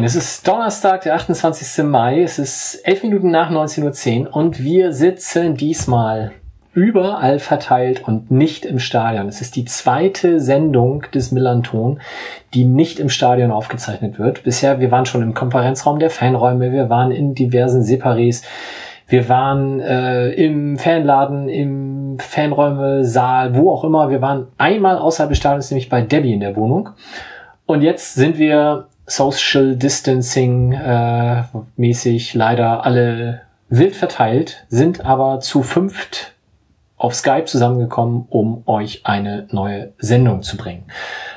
Moin, es ist Donnerstag, der 28. Mai. Es ist 11 Minuten nach 19.10 Uhr und wir sitzen diesmal überall verteilt und nicht im Stadion. Es ist die zweite Sendung des Millanton, die nicht im Stadion aufgezeichnet wird. Bisher, wir waren schon im Konferenzraum der Fanräume, wir waren in diversen Separés, wir waren äh, im Fanladen, im Fanräume, Saal, wo auch immer. Wir waren einmal außerhalb des Stadions, nämlich bei Debbie in der Wohnung. Und jetzt sind wir Social Distancing äh, mäßig leider alle wild verteilt, sind aber zu fünft auf Skype zusammengekommen, um euch eine neue Sendung zu bringen.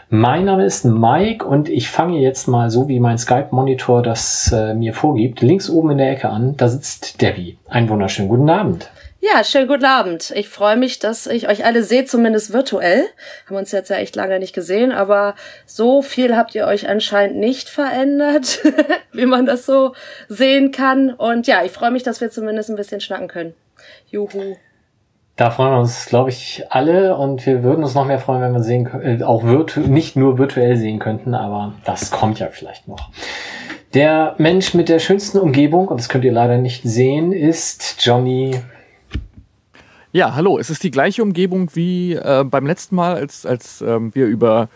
Mein Name ist Mike und ich fange jetzt mal so, wie mein Skype-Monitor das äh, mir vorgibt, links oben in der Ecke an. Da sitzt Debbie. Einen wunderschönen guten Abend. Ja, schönen guten Abend. Ich freue mich, dass ich euch alle sehe, zumindest virtuell. Haben uns jetzt ja echt lange nicht gesehen, aber so viel habt ihr euch anscheinend nicht verändert, wie man das so sehen kann. Und ja, ich freue mich, dass wir zumindest ein bisschen schnacken können. Juhu. Da freuen wir uns, glaube ich, alle und wir würden uns noch mehr freuen, wenn wir sehen, äh, auch nicht nur virtuell sehen könnten, aber das kommt ja vielleicht noch. Der Mensch mit der schönsten Umgebung, und das könnt ihr leider nicht sehen, ist Johnny ja, hallo. Es ist die gleiche Umgebung wie äh, beim letzten Mal, als, als ähm, wir über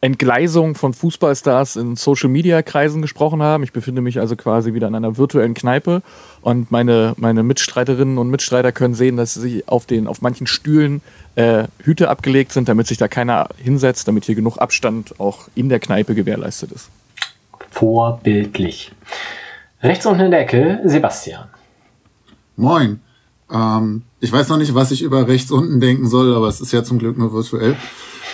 Entgleisung von Fußballstars in Social-Media-Kreisen gesprochen haben. Ich befinde mich also quasi wieder in einer virtuellen Kneipe und meine, meine Mitstreiterinnen und Mitstreiter können sehen, dass sie auf, den, auf manchen Stühlen äh, Hüte abgelegt sind, damit sich da keiner hinsetzt, damit hier genug Abstand auch in der Kneipe gewährleistet ist. Vorbildlich. Rechts unten in der Ecke Sebastian. Moin. Ähm, ich weiß noch nicht, was ich über rechts unten denken soll, aber es ist ja zum Glück nur virtuell.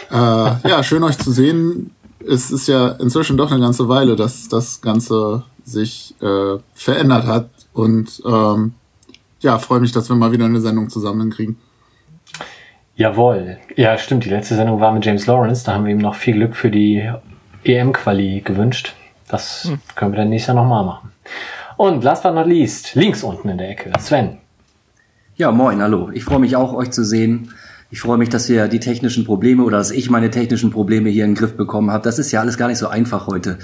Äh, ja, schön euch zu sehen. Es ist ja inzwischen doch eine ganze Weile, dass das Ganze sich äh, verändert hat. Und ähm, ja, freue mich, dass wir mal wieder eine Sendung zusammen kriegen. Jawohl. Ja, stimmt. Die letzte Sendung war mit James Lawrence. Da haben wir ihm noch viel Glück für die EM-Quali gewünscht. Das hm. können wir dann nächstes Jahr nochmal machen. Und last but not least, links unten in der Ecke, Sven. Ja, moin, hallo. Ich freue mich auch, euch zu sehen. Ich freue mich, dass wir die technischen Probleme oder dass ich meine technischen Probleme hier in den Griff bekommen habe. Das ist ja alles gar nicht so einfach heute.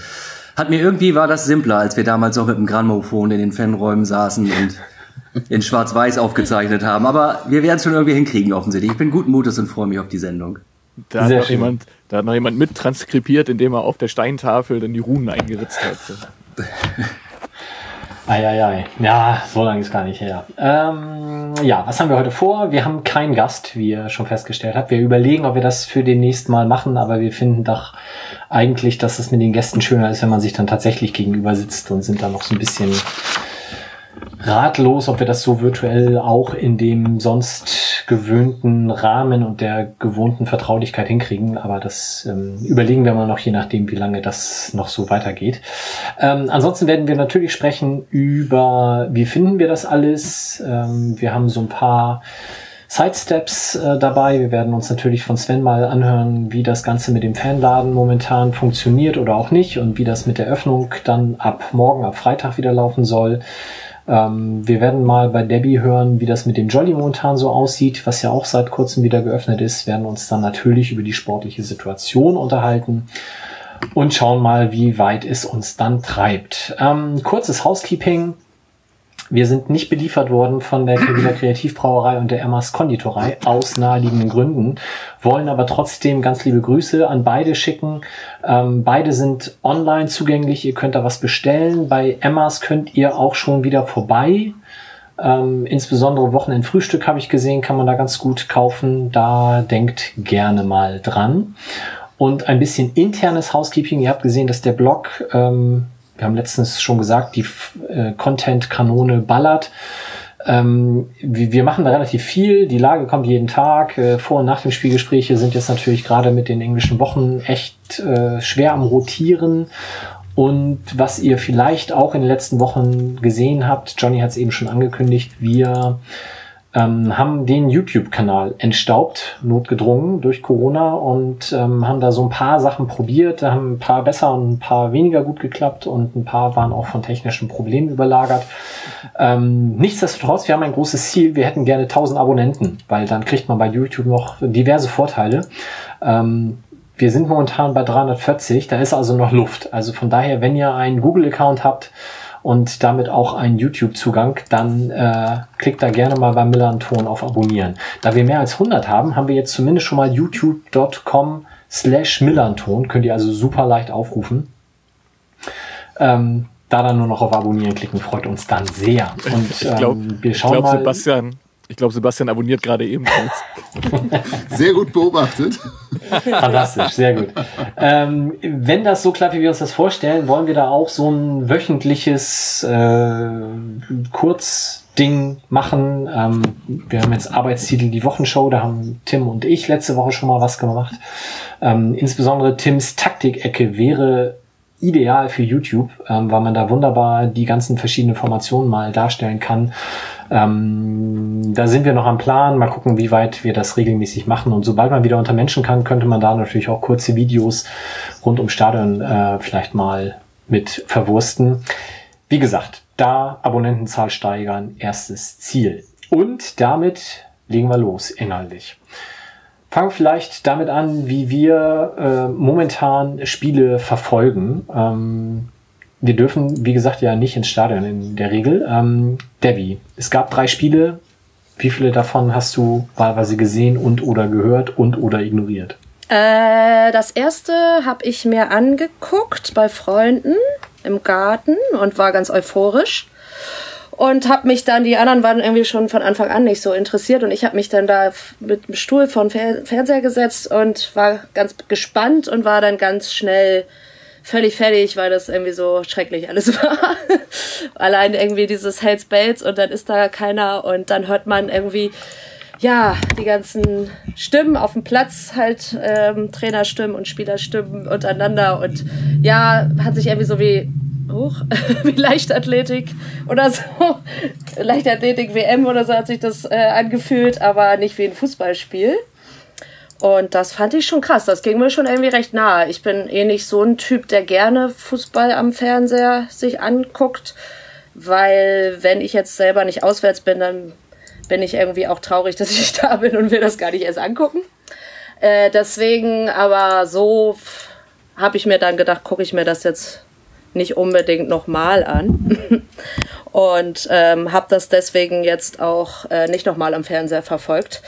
Hat mir irgendwie war das simpler, als wir damals noch mit dem Grammophon in den Fanräumen saßen und in Schwarz-Weiß aufgezeichnet haben. Aber wir werden es schon irgendwie hinkriegen, offensichtlich. Ich bin guten Mutes und freue mich auf die Sendung. Da hat, noch jemand, da hat noch jemand mit transkribiert, indem er auf der Steintafel dann die Runen eingeritzt hat. Eieiei. Ja, so lange ist gar nicht her. Ähm, ja, was haben wir heute vor? Wir haben keinen Gast, wie ihr schon festgestellt habt. Wir überlegen, ob wir das für den nächsten Mal machen, aber wir finden doch eigentlich, dass es mit den Gästen schöner ist, wenn man sich dann tatsächlich gegenüber sitzt und sind dann noch so ein bisschen ratlos, ob wir das so virtuell auch in dem sonst gewöhnten Rahmen und der gewohnten Vertraulichkeit hinkriegen. Aber das ähm, überlegen wir mal noch, je nachdem, wie lange das noch so weitergeht. Ähm, ansonsten werden wir natürlich sprechen über, wie finden wir das alles. Ähm, wir haben so ein paar Sidesteps äh, dabei. Wir werden uns natürlich von Sven mal anhören, wie das Ganze mit dem Fanladen momentan funktioniert oder auch nicht und wie das mit der Öffnung dann ab morgen, ab Freitag wieder laufen soll. Ähm, wir werden mal bei Debbie hören, wie das mit dem Jolly momentan so aussieht, was ja auch seit kurzem wieder geöffnet ist. Werden uns dann natürlich über die sportliche Situation unterhalten und schauen mal, wie weit es uns dann treibt. Ähm, kurzes Housekeeping. Wir sind nicht beliefert worden von der Keviner Kreativbrauerei und der Emmas Konditorei aus naheliegenden Gründen, wollen aber trotzdem ganz liebe Grüße an beide schicken. Ähm, beide sind online zugänglich, ihr könnt da was bestellen. Bei Emmas könnt ihr auch schon wieder vorbei. Ähm, insbesondere Wochenendfrühstück habe ich gesehen, kann man da ganz gut kaufen. Da denkt gerne mal dran. Und ein bisschen internes Housekeeping. Ihr habt gesehen, dass der Blog ähm, wir haben letztens schon gesagt, die äh, Content-Kanone ballert. Ähm, wir, wir machen da relativ viel. Die Lage kommt jeden Tag. Äh, vor und nach dem Spielgespräche sind jetzt natürlich gerade mit den englischen Wochen echt äh, schwer am Rotieren. Und was ihr vielleicht auch in den letzten Wochen gesehen habt, Johnny hat es eben schon angekündigt, wir ähm, haben den YouTube-Kanal entstaubt, notgedrungen durch Corona und ähm, haben da so ein paar Sachen probiert. Da haben ein paar besser und ein paar weniger gut geklappt und ein paar waren auch von technischen Problemen überlagert. Ähm, nichtsdestotrotz, wir haben ein großes Ziel. Wir hätten gerne 1000 Abonnenten, weil dann kriegt man bei YouTube noch diverse Vorteile. Ähm, wir sind momentan bei 340, da ist also noch Luft. Also von daher, wenn ihr einen Google-Account habt, und damit auch einen YouTube-Zugang, dann äh, klickt da gerne mal beim Millanton auf Abonnieren. Da wir mehr als 100 haben, haben wir jetzt zumindest schon mal youtube.com slash Millanton. Könnt ihr also super leicht aufrufen. Ähm, da dann nur noch auf Abonnieren klicken, freut uns dann sehr. Und ich glaub, ähm, wir schauen ich glaub, mal. Sebastian, ich glaube, Sebastian abonniert gerade eben. Sehr gut beobachtet. Fantastisch, sehr gut. Ähm, wenn das so klappt, wie wir uns das vorstellen, wollen wir da auch so ein wöchentliches äh, Kurzding machen. Ähm, wir haben jetzt Arbeitstitel die Wochenshow, da haben Tim und ich letzte Woche schon mal was gemacht. Ähm, insbesondere Tims Taktikecke wäre ideal für YouTube, ähm, weil man da wunderbar die ganzen verschiedenen Formationen mal darstellen kann. Ähm, da sind wir noch am Plan. Mal gucken, wie weit wir das regelmäßig machen. Und sobald man wieder unter Menschen kann, könnte man da natürlich auch kurze Videos rund um Stadion äh, vielleicht mal mit verwursten. Wie gesagt, da Abonnentenzahl steigern, erstes Ziel. Und damit legen wir los, inhaltlich. Fangen vielleicht damit an, wie wir äh, momentan Spiele verfolgen. Ähm, wir dürfen, wie gesagt, ja nicht ins Stadion in der Regel. Ähm, Debbie, es gab drei Spiele. Wie viele davon hast du wahlweise gesehen und oder gehört und oder ignoriert? Äh, das erste habe ich mir angeguckt bei Freunden im Garten und war ganz euphorisch und habe mich dann die anderen waren irgendwie schon von Anfang an nicht so interessiert und ich habe mich dann da mit dem Stuhl vor den Fernseher gesetzt und war ganz gespannt und war dann ganz schnell völlig fertig, weil das irgendwie so schrecklich alles war. Allein irgendwie dieses Hells Bells und dann ist da keiner und dann hört man irgendwie ja, die ganzen Stimmen auf dem Platz, halt ähm, Trainerstimmen und Spielerstimmen untereinander und ja, hat sich irgendwie so wie hoch, wie Leichtathletik oder so, Leichtathletik WM oder so hat sich das äh, angefühlt, aber nicht wie ein Fußballspiel. Und das fand ich schon krass. Das ging mir schon irgendwie recht nahe. Ich bin eh nicht so ein Typ, der gerne Fußball am Fernseher sich anguckt, weil wenn ich jetzt selber nicht auswärts bin, dann bin ich irgendwie auch traurig, dass ich da bin und will das gar nicht erst angucken. Äh, deswegen, aber so habe ich mir dann gedacht, gucke ich mir das jetzt nicht unbedingt nochmal an. und ähm, habe das deswegen jetzt auch äh, nicht nochmal am Fernseher verfolgt.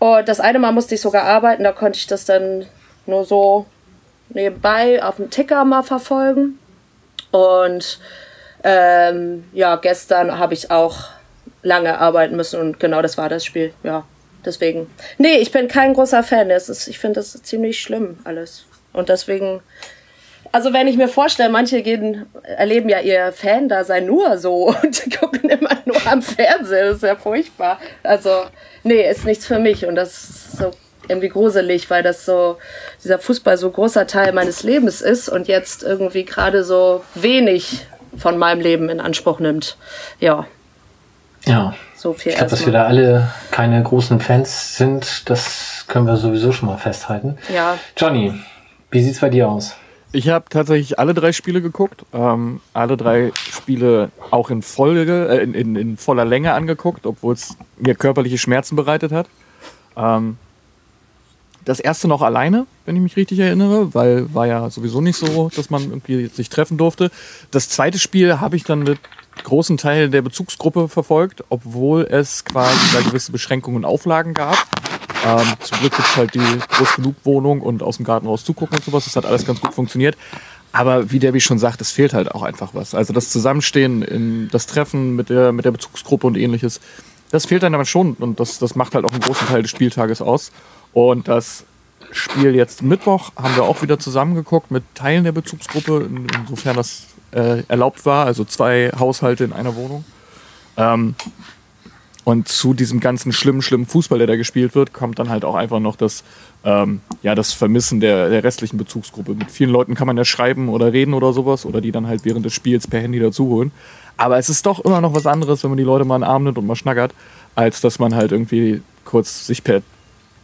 Und das eine Mal musste ich sogar arbeiten, da konnte ich das dann nur so nebenbei auf dem Ticker mal verfolgen. Und ähm, ja, gestern habe ich auch lange arbeiten müssen und genau das war das Spiel. Ja, deswegen. Nee, ich bin kein großer Fan. Das ist, ich finde das ziemlich schlimm alles. Und deswegen also wenn ich mir vorstelle, manche gehen, erleben ja ihr Fan-Dasein nur so und gucken immer nur am Fernsehen. Das ist ja furchtbar. Also, nee, ist nichts für mich. Und das ist so irgendwie gruselig, weil das so, dieser Fußball so großer Teil meines Lebens ist und jetzt irgendwie gerade so wenig von meinem Leben in Anspruch nimmt. Ja. Ja. So viel ich glaube, dass wir da alle keine großen Fans sind, das können wir sowieso schon mal festhalten. Ja. Johnny, wie sieht's bei dir aus? Ich habe tatsächlich alle drei Spiele geguckt, ähm, alle drei Spiele auch in Folge, äh, in, in, in, voller Länge angeguckt, obwohl es mir körperliche Schmerzen bereitet hat. Ähm, das erste noch alleine, wenn ich mich richtig erinnere, weil war ja sowieso nicht so, dass man irgendwie sich treffen durfte. Das zweite Spiel habe ich dann mit großen Teilen der Bezugsgruppe verfolgt, obwohl es quasi da gewisse Beschränkungen und Auflagen gab. Ähm, zum Glück gibt es halt die groß genug Wohnung und aus dem Garten raus zugucken und sowas. Das hat alles ganz gut funktioniert. Aber wie Debbie schon sagt, es fehlt halt auch einfach was. Also das Zusammenstehen, das Treffen mit der, mit der Bezugsgruppe und ähnliches, das fehlt dann aber schon. Und das, das macht halt auch einen großen Teil des Spieltages aus. Und das Spiel jetzt Mittwoch haben wir auch wieder zusammengeguckt mit Teilen der Bezugsgruppe, insofern das äh, erlaubt war. Also zwei Haushalte in einer Wohnung. Ähm, und zu diesem ganzen schlimmen, schlimmen Fußball, der da gespielt wird, kommt dann halt auch einfach noch das, ähm, ja, das Vermissen der, der restlichen Bezugsgruppe. Mit vielen Leuten kann man ja schreiben oder reden oder sowas oder die dann halt während des Spiels per Handy dazuholen. Aber es ist doch immer noch was anderes, wenn man die Leute mal in den Arm nimmt und mal schnackert. als dass man halt irgendwie kurz sich per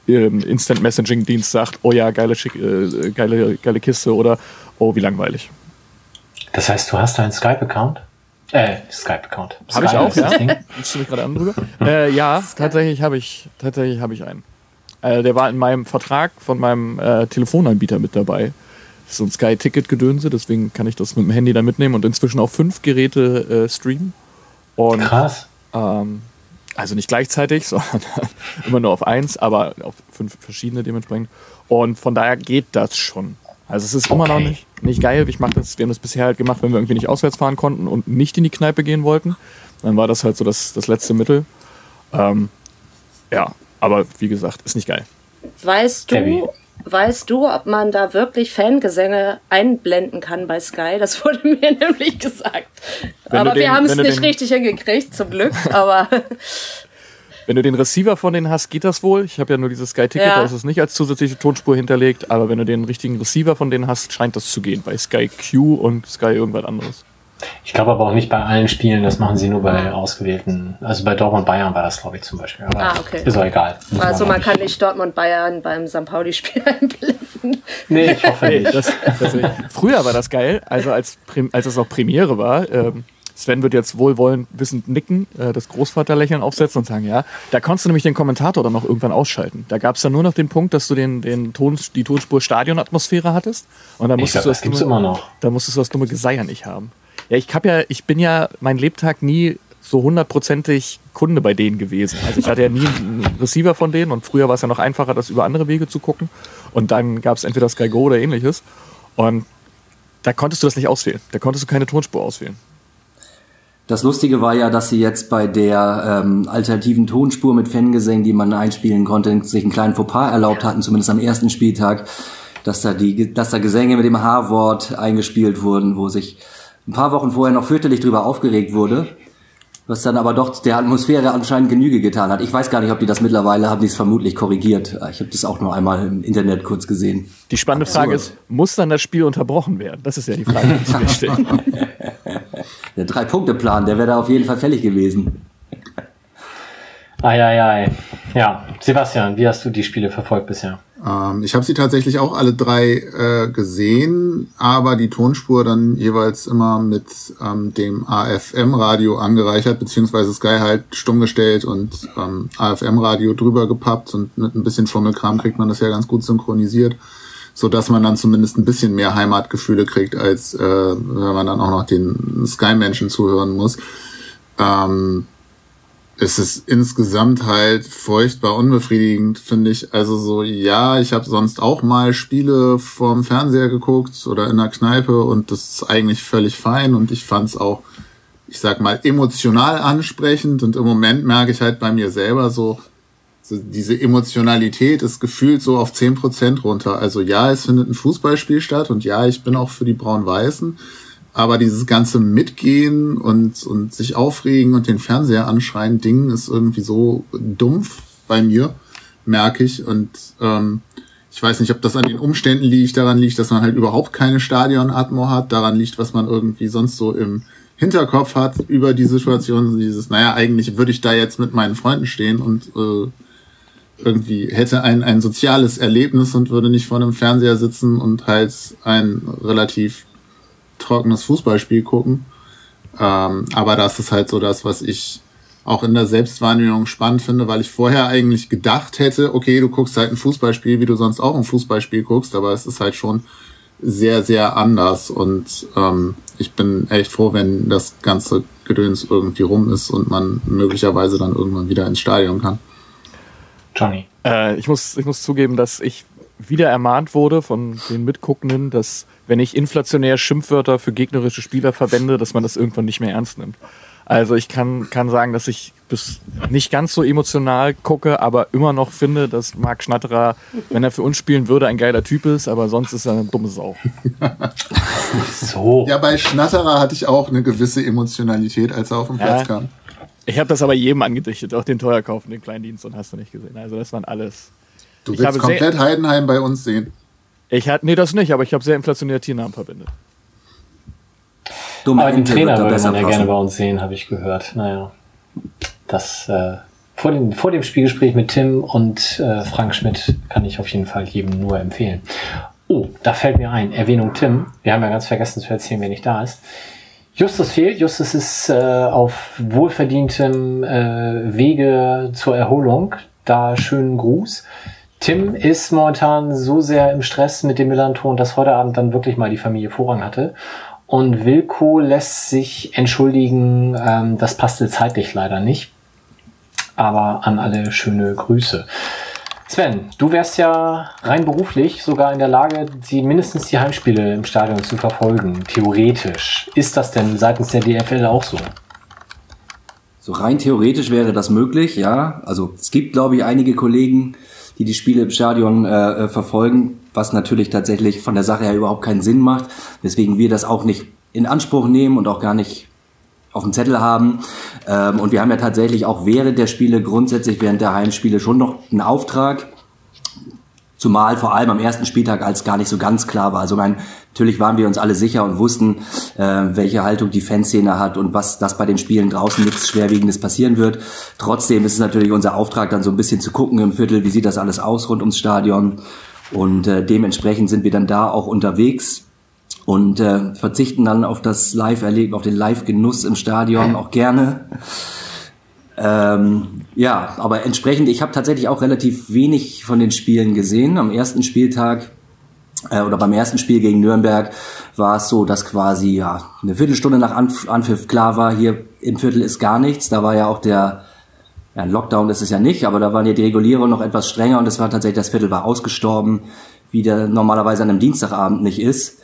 ähm, Instant Messaging Dienst sagt, oh ja, geile, Schick, äh, geile, geile Kiste oder oh, wie langweilig. Das heißt, du hast einen Skype-Account? Äh, Skype-Account. Habe ich auch, ja. Ding. Rufst du mich gerade an drüber? äh, ja, tatsächlich habe ich, tatsächlich habe ich einen. Äh, der war in meinem Vertrag von meinem äh, Telefonanbieter mit dabei. Das ist so ein Sky-Ticket-Gedönse, deswegen kann ich das mit dem Handy dann mitnehmen und inzwischen auf fünf Geräte äh, streamen. Und Krass. ähm, also nicht gleichzeitig, sondern immer nur auf eins, aber auf fünf verschiedene dementsprechend. Und von daher geht das schon. Also es ist immer noch Okay. nicht, nicht geil. Ich mach das, wir haben das bisher halt gemacht, wenn wir irgendwie nicht auswärts fahren konnten und nicht in die Kneipe gehen wollten. Dann war das halt so das, das letzte Mittel. Ähm, ja, aber wie gesagt, ist nicht geil. Weißt du, weißt du, ob man da wirklich Fangesänge einblenden kann bei Sky? Das wurde mir nämlich gesagt. Wenn aber wir den- haben es nicht den- richtig hingekriegt, zum Glück. Aber Wenn du den Receiver von denen hast, geht das wohl. Ich habe ja nur dieses Sky-Ticket, Ja. da ist es nicht als zusätzliche Tonspur hinterlegt. Aber wenn du den richtigen Receiver von denen hast, scheint das zu gehen. Bei Sky Q und Sky irgendwas anderes. Ich glaube aber auch nicht bei allen Spielen, das machen sie nur bei ausgewählten. Also bei Dortmund Bayern war das, glaube ich, zum Beispiel. Aber Ah, okay. Ist auch egal. Muss also man nicht. kann nicht Dortmund Bayern beim St. Pauli-Spiel einblenden. Nee, ich hoffe nicht. das, das, früher war das geil, also als, als es auch Premiere war. Ähm, Sven wird jetzt wohlwollend wissend nicken, äh, das Großvaterlächeln aufsetzen und sagen, ja, da konntest du nämlich den Kommentator dann noch irgendwann ausschalten. Da gab es dann nur noch den Punkt, dass du den, den Ton, die Tonspur Stadionatmosphäre hattest. Und dann Ich musstest glaube, du das dumme- immer noch. Da musstest du das dumme Geseier nicht haben. Ja, ich hab ja, ich bin ja mein Lebtag nie so hundertprozentig Kunde bei denen gewesen. Also ich hatte ja nie einen Receiver von denen und früher war es ja noch einfacher, das über andere Wege zu gucken. Und dann gab es entweder Sky Go oder ähnliches. Und da konntest du das nicht auswählen. Da konntest du keine Tonspur auswählen. Das Lustige war ja, dass sie jetzt bei der ähm, alternativen Tonspur mit Fangesängen, die man einspielen konnte, sich einen kleinen Fauxpas erlaubt hatten, zumindest am ersten Spieltag, dass da die, dass da Gesänge mit dem H-Wort eingespielt wurden, wo sich ein paar Wochen vorher noch fürchterlich drüber aufgeregt wurde, was dann aber doch der Atmosphäre anscheinend Genüge getan hat. Ich weiß gar nicht, ob die das mittlerweile haben, die es vermutlich korrigiert. Ich habe das auch nur einmal im Internet kurz gesehen. Die spannende Frage ist, muss dann das Spiel unterbrochen werden? Das ist ja die Frage, die sich mir stellt. Der Drei-Punkte-Plan, der wäre da auf jeden Fall fällig gewesen. Ei, ei, ei. Ja, Sebastian, wie hast du die Spiele verfolgt bisher? Ähm, ich habe sie tatsächlich auch alle drei äh, gesehen, aber die Tonspur dann jeweils immer mit ähm, dem AFM-Radio angereichert, beziehungsweise Sky halt stumm gestellt und ähm, AFM-Radio drüber gepappt und mit ein bisschen Fummelkram kriegt man das ja ganz gut synchronisiert, so dass man dann zumindest ein bisschen mehr Heimatgefühle kriegt, als äh, wenn man dann auch noch den Sky-Menschen zuhören muss. Ähm, es ist insgesamt halt furchtbar unbefriedigend, finde ich. Also so, ja, ich habe sonst auch mal Spiele vorm Fernseher geguckt oder in der Kneipe und das ist eigentlich völlig fein und ich fand es auch, ich sag mal, emotional ansprechend und im Moment merke ich halt bei mir selber so, so diese Emotionalität ist gefühlt so auf 10% runter. Also ja, es findet ein Fußballspiel statt und ja, ich bin auch für die Braun-Weißen. Aber dieses ganze Mitgehen und, und sich aufregen und den Fernseher anschreien Ding ist irgendwie so dumpf bei mir, merke ich. Und ähm, ich weiß nicht, ob das an den Umständen liegt, daran liegt, dass man halt überhaupt keine Stadionatmo hat, daran liegt, was man irgendwie sonst so im Hinterkopf hat über die Situation, dieses, naja, eigentlich würde ich da jetzt mit meinen Freunden stehen und äh, irgendwie hätte ein, ein soziales Erlebnis und würde nicht vor einem Fernseher sitzen und halt ein relativ trockenes Fußballspiel gucken. Ähm, aber das ist halt so das, was ich auch in der Selbstwahrnehmung spannend finde, weil ich vorher eigentlich gedacht hätte, okay, du guckst halt ein Fußballspiel, wie du sonst auch ein Fußballspiel guckst, aber es ist halt schon sehr, sehr anders und ähm, ich bin echt froh, wenn das ganze Gedöns irgendwie rum ist und man möglicherweise dann irgendwann wieder ins Stadion kann. Johnny. Äh, ich, muss, ich muss zugeben, dass ich wieder ermahnt wurde von den Mitguckenden, dass wenn ich inflationär Schimpfwörter für gegnerische Spieler verwende, dass man das irgendwann nicht mehr ernst nimmt. Also ich kann, kann sagen, dass ich bis nicht ganz so emotional gucke, aber immer noch finde, dass Marc Schnatterer, wenn er für uns spielen würde, ein geiler Typ ist, aber sonst ist er eine dumme Sau. So. Ja, bei Schnatterer hatte ich auch eine gewisse Emotionalität, als er auf den Ja. Platz kam. Ich habe das aber jedem angedichtet, auch den Teuerkauf und den Kleindienst und hast du nicht gesehen. Also das waren alles. Du Ich willst komplett Heidenheim bei uns sehen. Ich hatte, nee, das nicht, aber ich habe sehr inflationäre Tiernamen verwendet. Dumme Aber den Trainer würde man ja gerne bei uns sehen, habe ich gehört. Naja, das äh, vor, den, vor dem Spielgespräch mit Tim und äh, Frank Schmidt kann ich auf jeden Fall jedem nur empfehlen. Oh, da fällt mir ein, Erwähnung Tim. Wir haben ja ganz vergessen zu erzählen, wer nicht da ist. Justus fehlt. Justus ist äh, auf wohlverdientem äh, Wege zur Erholung. Da schönen Gruß. Tim ist momentan so sehr im Stress mit dem Melanton, dass heute Abend dann wirklich mal die Familie Vorrang hatte. Und Wilko lässt sich entschuldigen, ähm, das passte zeitlich leider nicht. Aber an alle schöne Grüße. Sven, du wärst ja rein beruflich sogar in der Lage, die, mindestens die Heimspiele im Stadion zu verfolgen, theoretisch. Ist das denn seitens der DFL auch so? So rein theoretisch wäre das möglich, ja. Also es gibt, glaube ich, einige Kollegen, die die Spiele im Stadion äh, äh, verfolgen, was natürlich tatsächlich von der Sache her überhaupt keinen Sinn macht, weswegen wir das auch nicht in Anspruch nehmen und auch gar nicht auf dem Zettel haben. Ähm, und wir haben ja tatsächlich auch während der Spiele grundsätzlich während der Heimspiele schon noch einen Auftrag. Zumal vor allem am ersten Spieltag, als gar nicht so ganz klar war. Also mein, natürlich waren wir uns alle sicher und wussten, äh, welche Haltung die Fanszene hat und was das bei den Spielen draußen nichts Schwerwiegendes passieren wird. Trotzdem ist es natürlich unser Auftrag, dann so ein bisschen zu gucken im Viertel, wie sieht das alles aus rund ums Stadion. Und äh, dementsprechend sind wir dann da auch unterwegs und äh, verzichten dann auf das Live-Erleben, auf den Live-Genuss im Stadion auch gerne. Ähm, ja, aber entsprechend, ich habe tatsächlich auch relativ wenig von den Spielen gesehen. Am ersten Spieltag äh, oder beim ersten Spiel gegen Nürnberg war es so, dass quasi ja eine Viertelstunde nach Anf Anpfiff klar war, hier im Viertel ist gar nichts. Da war ja auch der ja, Lockdown ist es ja nicht, aber da waren ja die Regulierungen noch etwas strenger und es war tatsächlich, das Viertel war ausgestorben, wie der normalerweise an einem Dienstagabend nicht ist.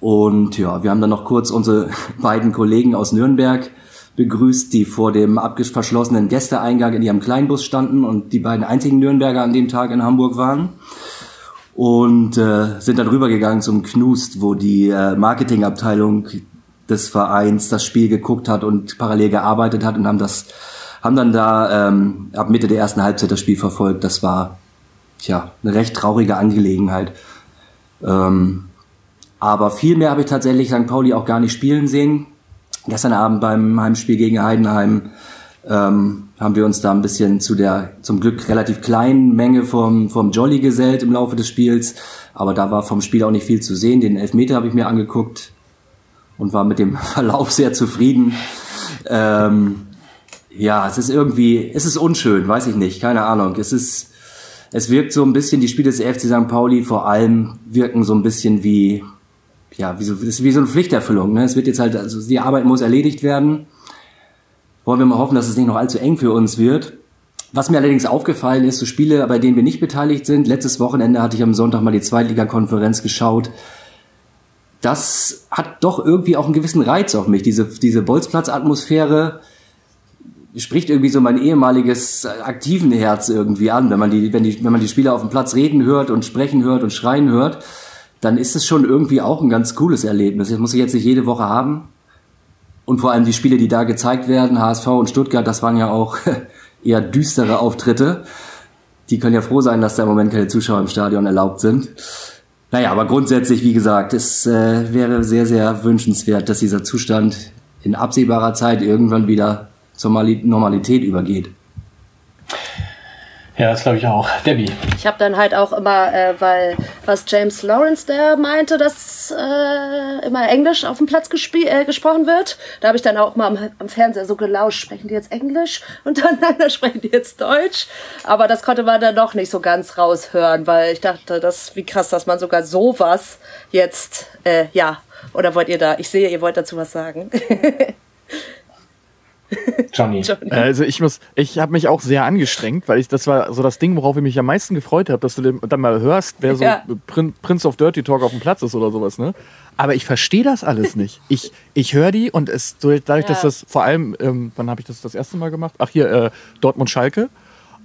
Und ja, wir haben dann noch kurz unsere beiden Kollegen aus Nürnberg begrüßt, die vor dem verschlossenen Gästeeingang in ihrem Kleinbus standen und die beiden einzigen Nürnberger an dem Tag in Hamburg waren. Und äh, sind dann rübergegangen zum Knust, wo die äh, Marketingabteilung des Vereins das Spiel geguckt hat und parallel gearbeitet hat und haben das haben dann da ähm, ab Mitte der ersten Halbzeit das Spiel verfolgt. Das war tja eine recht traurige Angelegenheit. Ähm, aber viel mehr habe ich tatsächlich St. Pauli auch gar nicht spielen sehen. Gestern Abend beim Heimspiel gegen Heidenheim ähm, haben wir uns da ein bisschen zu der zum Glück relativ kleinen Menge vom, vom Jolly gesellt im Laufe des Spiels. Aber da war vom Spiel auch nicht viel zu sehen. Den Elfmeter habe ich mir angeguckt und war mit dem Verlauf sehr zufrieden. Ähm, ja, es ist irgendwie, es ist unschön, weiß ich nicht, keine Ahnung. Es ist, es wirkt so ein bisschen, die Spiele des FC St. Pauli vor allem wirken so ein bisschen wie, ja, wie so, ist wie so eine Pflichterfüllung. Ne? Es wird jetzt halt, also die Arbeit muss erledigt werden. Wollen wir mal hoffen, dass es nicht noch allzu eng für uns wird. Was mir allerdings aufgefallen ist, so Spiele, bei denen wir nicht beteiligt sind. Letztes Wochenende hatte ich am Sonntag mal die Zweitligakonferenz geschaut. Das hat doch irgendwie auch einen gewissen Reiz auf mich. Diese, diese Bolzplatz-Atmosphäre spricht irgendwie so mein ehemaliges aktiven Herz irgendwie an, wenn man die, wenn die, wenn man die Spieler auf dem Platz reden hört und sprechen hört und schreien hört dann ist es schon irgendwie auch ein ganz cooles Erlebnis. Das muss ich jetzt nicht jede Woche haben. Und vor allem die Spiele, die da gezeigt werden, HSV und Stuttgart, das waren ja auch eher düstere Auftritte. Die können ja froh sein, dass da im Moment keine Zuschauer im Stadion erlaubt sind. Naja, aber grundsätzlich, wie gesagt, es äh, wäre sehr, sehr wünschenswert, dass dieser Zustand in absehbarer Zeit irgendwann wieder zur Normalität übergeht. Ja, das glaube ich auch. Debbie. Ich habe dann halt auch immer, äh, weil was James Lawrence der meinte, dass äh, immer Englisch auf dem Platz äh, gesprochen wird. Da habe ich dann auch mal am, am, Fernseher so gelauscht, sprechen die jetzt Englisch und dann sprechen die jetzt Deutsch. Aber das konnte man dann doch nicht so ganz raushören, weil ich dachte, das wie krass, dass man sogar sowas jetzt, äh, ja. Oder wollt ihr da? Ich sehe, ihr wollt dazu was sagen. Johnny. Johnny. Also ich muss, ich habe mich auch sehr angestrengt, weil ich das war so das Ding, worauf ich mich am meisten gefreut habe, dass du dann mal hörst, wer so ja. Prince of Dirty Talk auf dem Platz ist oder sowas, ne? Aber ich verstehe das alles nicht. Ich, ich höre die und es dadurch, ja. dass das vor allem, ähm, wann habe ich das das erste Mal gemacht? Ach hier, äh, Dortmund Schalke.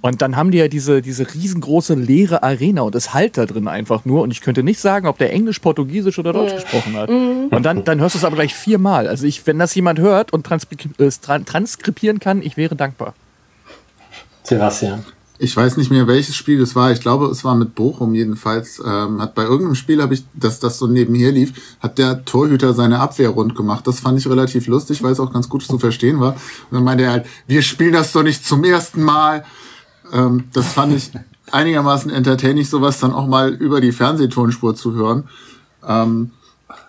Und dann haben die ja diese, diese riesengroße leere Arena und es halt da drin einfach nur. Und ich könnte nicht sagen, ob der Englisch, Portugiesisch oder Deutsch mhm. gesprochen hat. Mhm. Und dann, dann hörst du es aber gleich viermal. Also ich, wenn das jemand hört und transkri äh, transkribieren kann, ich wäre dankbar. Sebastian. ich weiß nicht mehr, welches Spiel es war. Ich glaube, es war mit Bochum jedenfalls. Ähm, hat bei irgendeinem Spiel habe ich, dass das so nebenher lief, hat der Torhüter seine Abwehr rund gemacht. Das fand ich relativ lustig, weil es auch ganz gut zu verstehen war. Und dann meinte er halt, wir spielen das doch nicht zum ersten Mal. Ähm, das fand ich einigermaßen entertaining, sowas dann auch mal über die Fernsehtonspur zu hören. Ähm,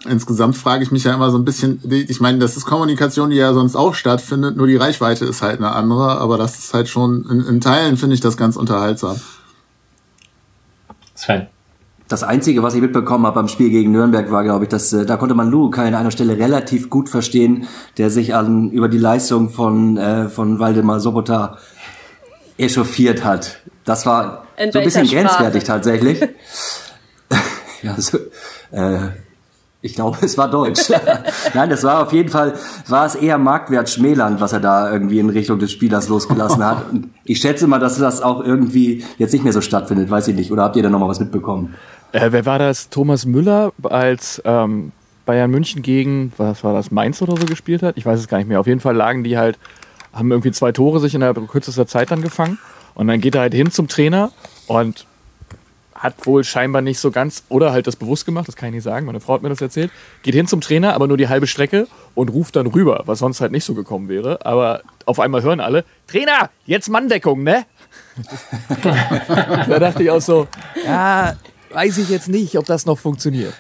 insgesamt frage ich mich ja immer so ein bisschen, ich meine, das ist Kommunikation, die ja sonst auch stattfindet, nur die Reichweite ist halt eine andere, aber das ist halt schon, in, in Teilen finde ich das ganz unterhaltsam. Sven. Das Einzige, was ich mitbekommen habe beim Spiel gegen Nürnberg, war, glaube ich, dass äh, da konnte man Luca an einer Stelle relativ gut verstehen, der sich an über die Leistung von äh, von Waldemar Sobota echauffiert hat. Das war In so ein bisschen Sprache? grenzwertig tatsächlich. ja, so, äh, ich glaube, es war Deutsch. Nein, das war auf jeden Fall, war es eher Marktwert schmälernd, was er da irgendwie in Richtung des Spielers losgelassen hat. Und ich schätze mal, dass das auch irgendwie jetzt nicht mehr so stattfindet, weiß ich nicht. Oder habt ihr da noch mal was mitbekommen? Äh, wer war das? Thomas Müller, als ähm, Bayern München gegen, was war das, Mainz oder so gespielt hat? Ich weiß es gar nicht mehr. Auf jeden Fall lagen die halt, haben irgendwie zwei Tore sich innerhalb kürzester Zeit dann gefangen. Und dann geht er halt hin zum Trainer und hat wohl scheinbar nicht so ganz, oder halt das bewusst gemacht, das kann ich nicht sagen, meine Frau hat mir das erzählt, geht hin zum Trainer, aber nur die halbe Strecke und ruft dann rüber, was sonst halt nicht so gekommen wäre. Aber auf einmal hören alle, Trainer, jetzt Manndeckung, ne? da dachte ich auch so, ja, weiß ich jetzt nicht, ob das noch funktioniert.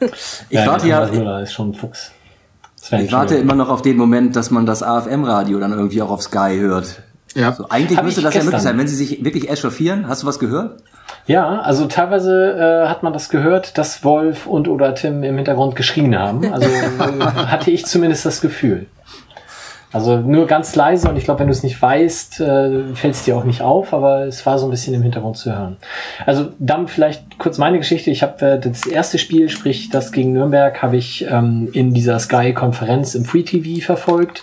Ich ja, warte ja. Ist schon ein Fuchs. Ich warte immer noch auf den Moment, dass man das AFM-Radio dann irgendwie auch auf Sky hört. Ja. So, eigentlich Hab müsste das gestern. ja möglich sein, wenn sie sich wirklich echauffieren. Hast du was gehört? Ja, also teilweise äh, hat man das gehört, dass Wolf und oder Tim im Hintergrund geschrien haben. Also hatte ich zumindest das Gefühl. Also nur ganz leise und ich glaube, wenn du es nicht weißt, äh, fällt es dir auch nicht auf, aber es war so ein bisschen im Hintergrund zu hören. Also dann vielleicht kurz meine Geschichte. Ich habe äh, das erste Spiel, sprich das gegen Nürnberg, habe ich ähm, in dieser Sky-Konferenz im Free TV verfolgt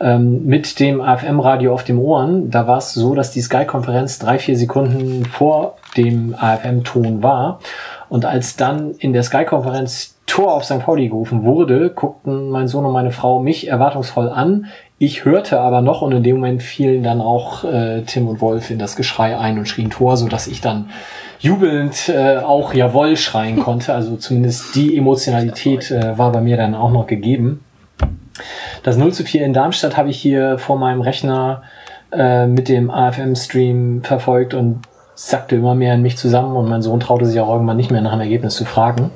ähm, mit dem AFM-Radio auf dem Ohren. Da war es so, dass die Sky-Konferenz drei, vier Sekunden vor dem AFM-Ton war. Und als dann in der Sky-Konferenz Tor auf St. Pauli gerufen wurde, guckten mein Sohn und meine Frau mich erwartungsvoll an. Ich hörte aber noch und in dem Moment fielen dann auch äh, Tim und Wolf in das Geschrei ein und schrien Tor, so dass ich dann jubelnd äh, auch Jawoll schreien konnte. Also zumindest die Emotionalität äh, war bei mir dann auch noch gegeben. Das 0 zu 4 in Darmstadt habe ich hier vor meinem Rechner äh, mit dem AFM-Stream verfolgt und sackte immer mehr in mich zusammen und mein Sohn traute sich auch irgendwann nicht mehr nach dem Ergebnis zu fragen.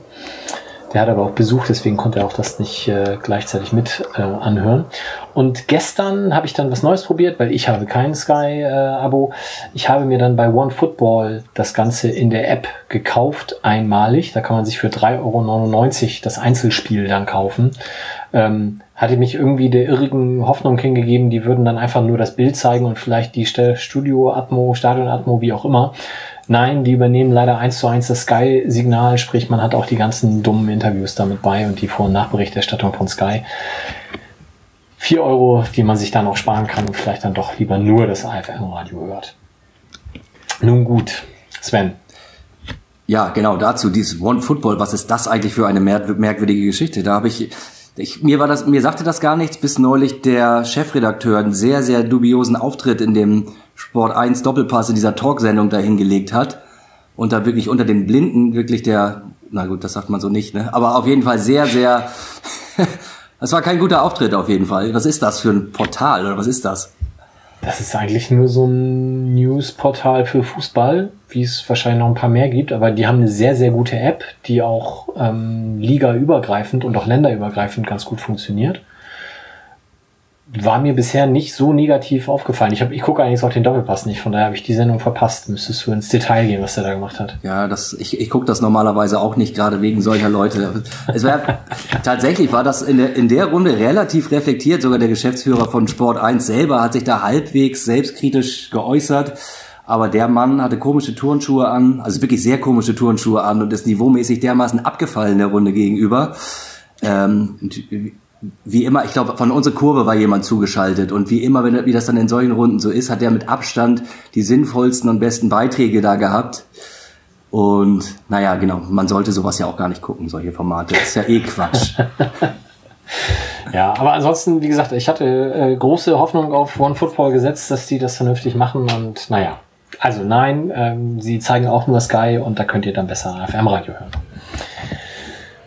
Der hat aber auch Besuch, deswegen konnte er auch das nicht äh, gleichzeitig mit äh, anhören. Und gestern habe ich dann was Neues probiert, weil ich habe kein Sky-Abo. Äh, ich habe mir dann bei OneFootball das Ganze in der App gekauft, einmalig. Da kann man sich für 3,99 Euro das Einzelspiel dann kaufen. Ähm, hatte mich irgendwie der irrigen Hoffnung hingegeben, die würden dann einfach nur das Bild zeigen und vielleicht die Studio-Atmo, Stadion-Atmo, wie auch immer. Nein, die übernehmen leider eins zu eins das Sky-Signal, sprich man hat auch die ganzen dummen Interviews damit bei und die Vor- und Nachberichterstattung von Sky. Vier Euro, die man sich dann auch sparen kann und vielleicht dann doch lieber nur das AFM-Radio hört. Nun gut, Sven. Ja, genau, dazu dieses One Football, was ist das eigentlich für eine merkwürdige Geschichte? Da habe ich ich, mir war das, mir sagte das gar nichts, bis neulich der Chefredakteur einen sehr, sehr dubiosen Auftritt in dem Sport 1 Doppelpass in dieser Talksendung da hingelegt hat. Und da wirklich unter den Blinden wirklich der, na gut, das sagt man so nicht, ne? Aber auf jeden Fall sehr, sehr, das war kein guter Auftritt auf jeden Fall. Was ist das für ein Portal oder was ist das? Das ist eigentlich nur so ein Newsportal für Fußball, wie es wahrscheinlich noch ein paar mehr gibt, aber die haben eine sehr, sehr gute App, die auch ähm, ligaübergreifend und auch länderübergreifend ganz gut funktioniert war mir bisher nicht so negativ aufgefallen. Ich, hab, ich gucke eigentlich auch den Doppelpass nicht, von daher habe ich die Sendung verpasst. Müsstest du ins Detail gehen, was der da gemacht hat. Ja, das, ich, ich gucke das normalerweise auch nicht, gerade wegen solcher Leute. Es war, tatsächlich war das in der, in der Runde relativ reflektiert. Sogar der Geschäftsführer von Sport 1 selber hat sich da halbwegs selbstkritisch geäußert. Aber der Mann hatte komische Turnschuhe an, also wirklich sehr komische Turnschuhe an und ist niveaumäßig dermaßen abgefallen der Runde gegenüber. Ähm, wie immer, ich glaube, von unserer Kurve war jemand zugeschaltet und wie immer, wenn, wie das dann in solchen Runden so ist, hat er mit Abstand die sinnvollsten und besten Beiträge da gehabt. Und naja, genau, man sollte sowas ja auch gar nicht gucken, solche Formate. Das ist ja eh Quatsch. ja, aber ansonsten, wie gesagt, ich hatte äh, große Hoffnung auf One Football gesetzt, dass die das vernünftig machen und naja, also nein, ähm, sie zeigen auch nur Sky und da könnt ihr dann besser FM-Radio hören.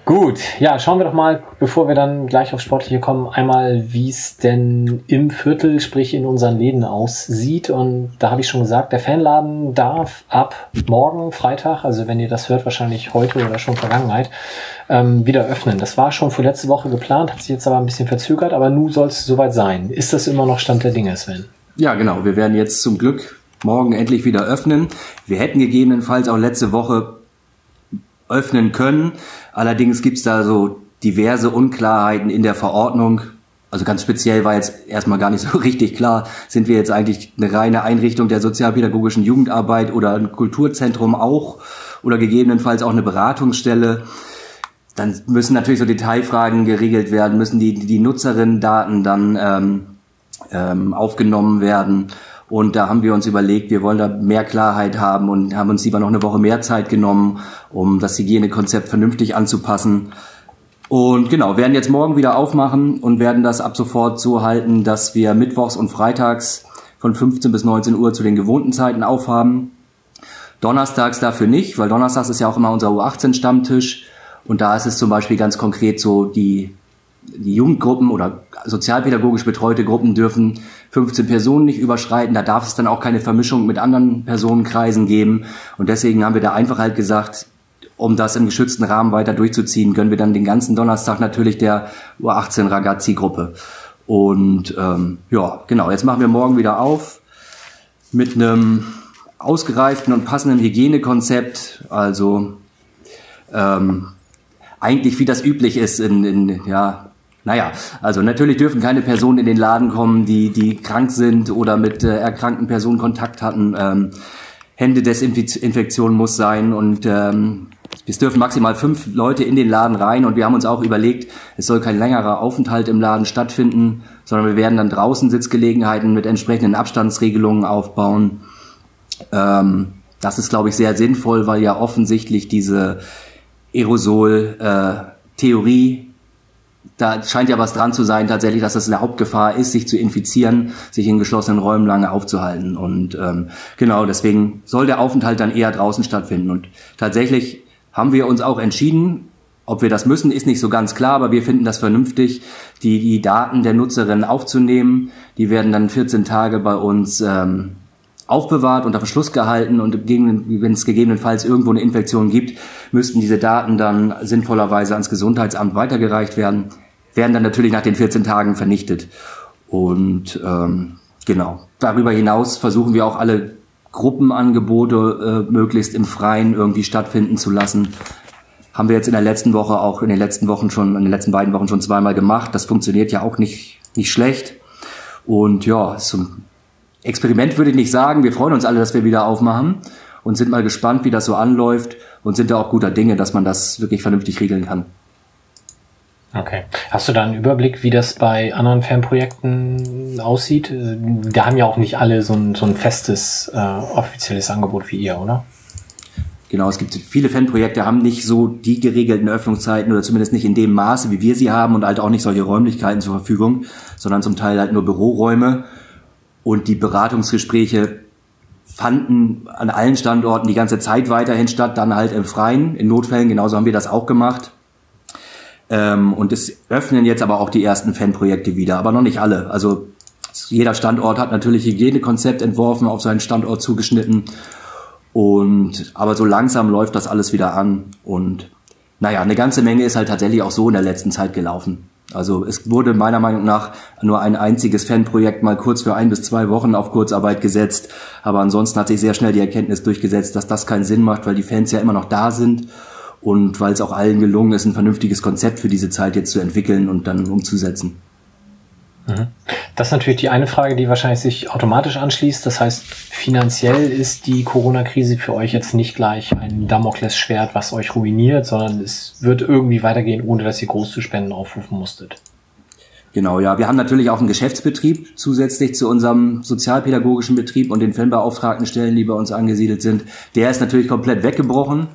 Gut, ja, schauen wir doch mal, bevor wir dann gleich aufs Sportliche kommen, einmal, wie es denn im Viertel, sprich in unseren Läden aussieht. Und da habe ich schon gesagt, der Fanladen darf ab morgen, Freitag, also wenn ihr das hört, wahrscheinlich heute oder schon Vergangenheit, ähm, wieder öffnen. Das war schon für letzte Woche geplant, hat sich jetzt aber ein bisschen verzögert, aber nun soll es soweit sein. Ist das immer noch Stand der Dinge, Sven? Ja, genau. Wir werden jetzt zum Glück morgen endlich wieder öffnen. Wir hätten gegebenenfalls auch letzte Woche öffnen können. Allerdings gibt's da so diverse Unklarheiten in der Verordnung. Also ganz speziell war jetzt erstmal gar nicht so richtig klar, sind wir jetzt eigentlich eine reine Einrichtung der sozialpädagogischen Jugendarbeit oder ein Kulturzentrum auch oder gegebenenfalls auch eine Beratungsstelle. Dann müssen natürlich so Detailfragen geregelt werden, müssen die, die Nutzerinnen-Daten dann ähm, ähm, aufgenommen werden. Und da haben wir uns überlegt, wir wollen da mehr Klarheit haben und haben uns lieber noch eine Woche mehr Zeit genommen, um das Hygienekonzept vernünftig anzupassen. Und genau, werden jetzt morgen wieder aufmachen und werden das ab sofort so halten, dass wir mittwochs und freitags von 15 bis 19 Uhr zu den gewohnten Zeiten aufhaben. Donnerstags dafür nicht, weil Donnerstags ist ja auch immer unser U18-Stammtisch. Und da ist es zum Beispiel ganz konkret so, die die Jugendgruppen oder sozialpädagogisch betreute Gruppen dürfen 15 Personen nicht überschreiten. Da darf es dann auch keine Vermischung mit anderen Personenkreisen geben. Und deswegen haben wir da einfach halt gesagt, um das im geschützten Rahmen weiter durchzuziehen, gönnen wir dann den ganzen Donnerstag natürlich der U18 Ragazzi-Gruppe. Und ähm, ja, genau, jetzt machen wir morgen wieder auf mit einem ausgereiften und passenden Hygienekonzept. Also ähm, eigentlich wie das üblich ist in, in ja, naja, also natürlich dürfen keine Personen in den Laden kommen, die, die krank sind oder mit äh, erkrankten Personen Kontakt hatten. Ähm, Händedesinfektion muss sein und ähm, es dürfen maximal fünf Leute in den Laden rein und wir haben uns auch überlegt, es soll kein längerer Aufenthalt im Laden stattfinden, sondern wir werden dann draußen Sitzgelegenheiten mit entsprechenden Abstandsregelungen aufbauen. Ähm, das ist, glaube ich, sehr sinnvoll, weil ja offensichtlich diese Aerosol-Theorie äh, da scheint ja was dran zu sein, tatsächlich, dass das eine Hauptgefahr ist, sich zu infizieren, sich in geschlossenen Räumen lange aufzuhalten. Und ähm, genau, deswegen soll der Aufenthalt dann eher draußen stattfinden. Und tatsächlich haben wir uns auch entschieden, ob wir das müssen, ist nicht so ganz klar, aber wir finden das vernünftig, die, die Daten der Nutzerin aufzunehmen. Die werden dann 14 Tage bei uns ähm, aufbewahrt, unter Verschluss gehalten und wenn es gegebenenfalls irgendwo eine Infektion gibt, müssten diese Daten dann sinnvollerweise ans Gesundheitsamt weitergereicht werden werden dann natürlich nach den 14 Tagen vernichtet. Und ähm, genau, darüber hinaus versuchen wir auch alle Gruppenangebote äh, möglichst im Freien irgendwie stattfinden zu lassen. Haben wir jetzt in der letzten Woche auch in den letzten Wochen schon, in den letzten beiden Wochen schon zweimal gemacht. Das funktioniert ja auch nicht, nicht schlecht. Und ja, zum Experiment würde ich nicht sagen. Wir freuen uns alle, dass wir wieder aufmachen und sind mal gespannt, wie das so anläuft und sind da auch guter Dinge, dass man das wirklich vernünftig regeln kann. Okay. Hast du da einen Überblick, wie das bei anderen Fanprojekten aussieht? Äh, da haben ja auch nicht alle so ein, so ein festes äh, offizielles Angebot wie ihr, oder? Genau, es gibt viele Fanprojekte, haben nicht so die geregelten Öffnungszeiten oder zumindest nicht in dem Maße, wie wir sie haben und halt auch nicht solche Räumlichkeiten zur Verfügung, sondern zum Teil halt nur Büroräume. Und die Beratungsgespräche fanden an allen Standorten die ganze Zeit weiterhin statt, dann halt im Freien. In Notfällen, genauso haben wir das auch gemacht. Ähm, und es öffnen jetzt aber auch die ersten Fanprojekte wieder, aber noch nicht alle. Also jeder Standort hat natürlich Hygienekonzept entworfen, auf seinen Standort zugeschnitten. Und aber so langsam läuft das alles wieder an. Und naja, eine ganze Menge ist halt tatsächlich auch so in der letzten Zeit gelaufen. Also es wurde meiner Meinung nach nur ein einziges Fanprojekt mal kurz für ein bis zwei Wochen auf Kurzarbeit gesetzt. Aber ansonsten hat sich sehr schnell die Erkenntnis durchgesetzt, dass das keinen Sinn macht, weil die Fans ja immer noch da sind und weil es auch allen gelungen ist, ein vernünftiges Konzept für diese Zeit jetzt zu entwickeln und dann umzusetzen. Mhm. Das ist natürlich die eine Frage, die wahrscheinlich sich automatisch anschließt. Das heißt, finanziell ist die Corona-Krise für euch jetzt nicht gleich ein Damoklesschwert, was euch ruiniert, sondern es wird irgendwie weitergehen, ohne dass ihr groß zu Spenden aufrufen musstet. Genau, ja. Wir haben natürlich auch einen Geschäftsbetrieb zusätzlich zu unserem sozialpädagogischen Betrieb und den Fanbeauftragten Stellen, die bei uns angesiedelt sind. Der ist natürlich komplett weggebrochen.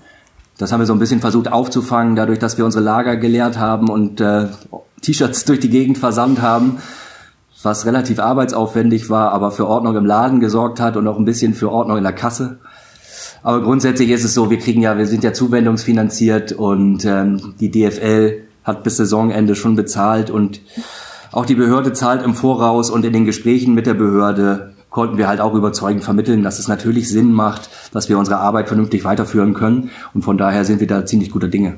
Das haben wir so ein bisschen versucht aufzufangen, dadurch, dass wir unsere Lager geleert haben und äh, T-Shirts durch die Gegend versandt haben. was relativ arbeitsaufwendig war, aber für Ordnung im Laden gesorgt hat und auch ein bisschen für Ordnung in der Kasse. Aber grundsätzlich ist es so, wir kriegen ja, wir sind ja zuwendungsfinanziert und ähm, die DFL hat bis Saisonende schon bezahlt und auch die Behörde zahlt im Voraus und in den Gesprächen mit der Behörde konnten wir halt auch überzeugend vermitteln, dass es natürlich Sinn macht, dass wir unsere Arbeit vernünftig weiterführen können. Und von daher sind wir da ziemlich guter Dinge.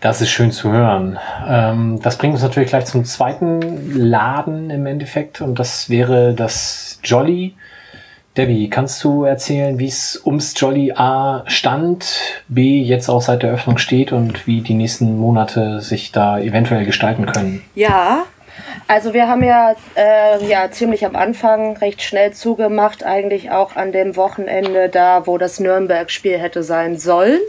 Das ist schön zu hören. Ähm, das bringt uns natürlich gleich zum zweiten Laden im Endeffekt und das wäre das Jolly. Debbie, kannst du erzählen, wie es ums Jolly A stand, B jetzt auch seit der Öffnung steht und wie die nächsten Monate sich da eventuell gestalten können? Ja, also wir haben ja, äh, ja ziemlich am Anfang recht schnell zugemacht, eigentlich auch an dem Wochenende da, wo das Nürnberg-Spiel hätte sein sollen.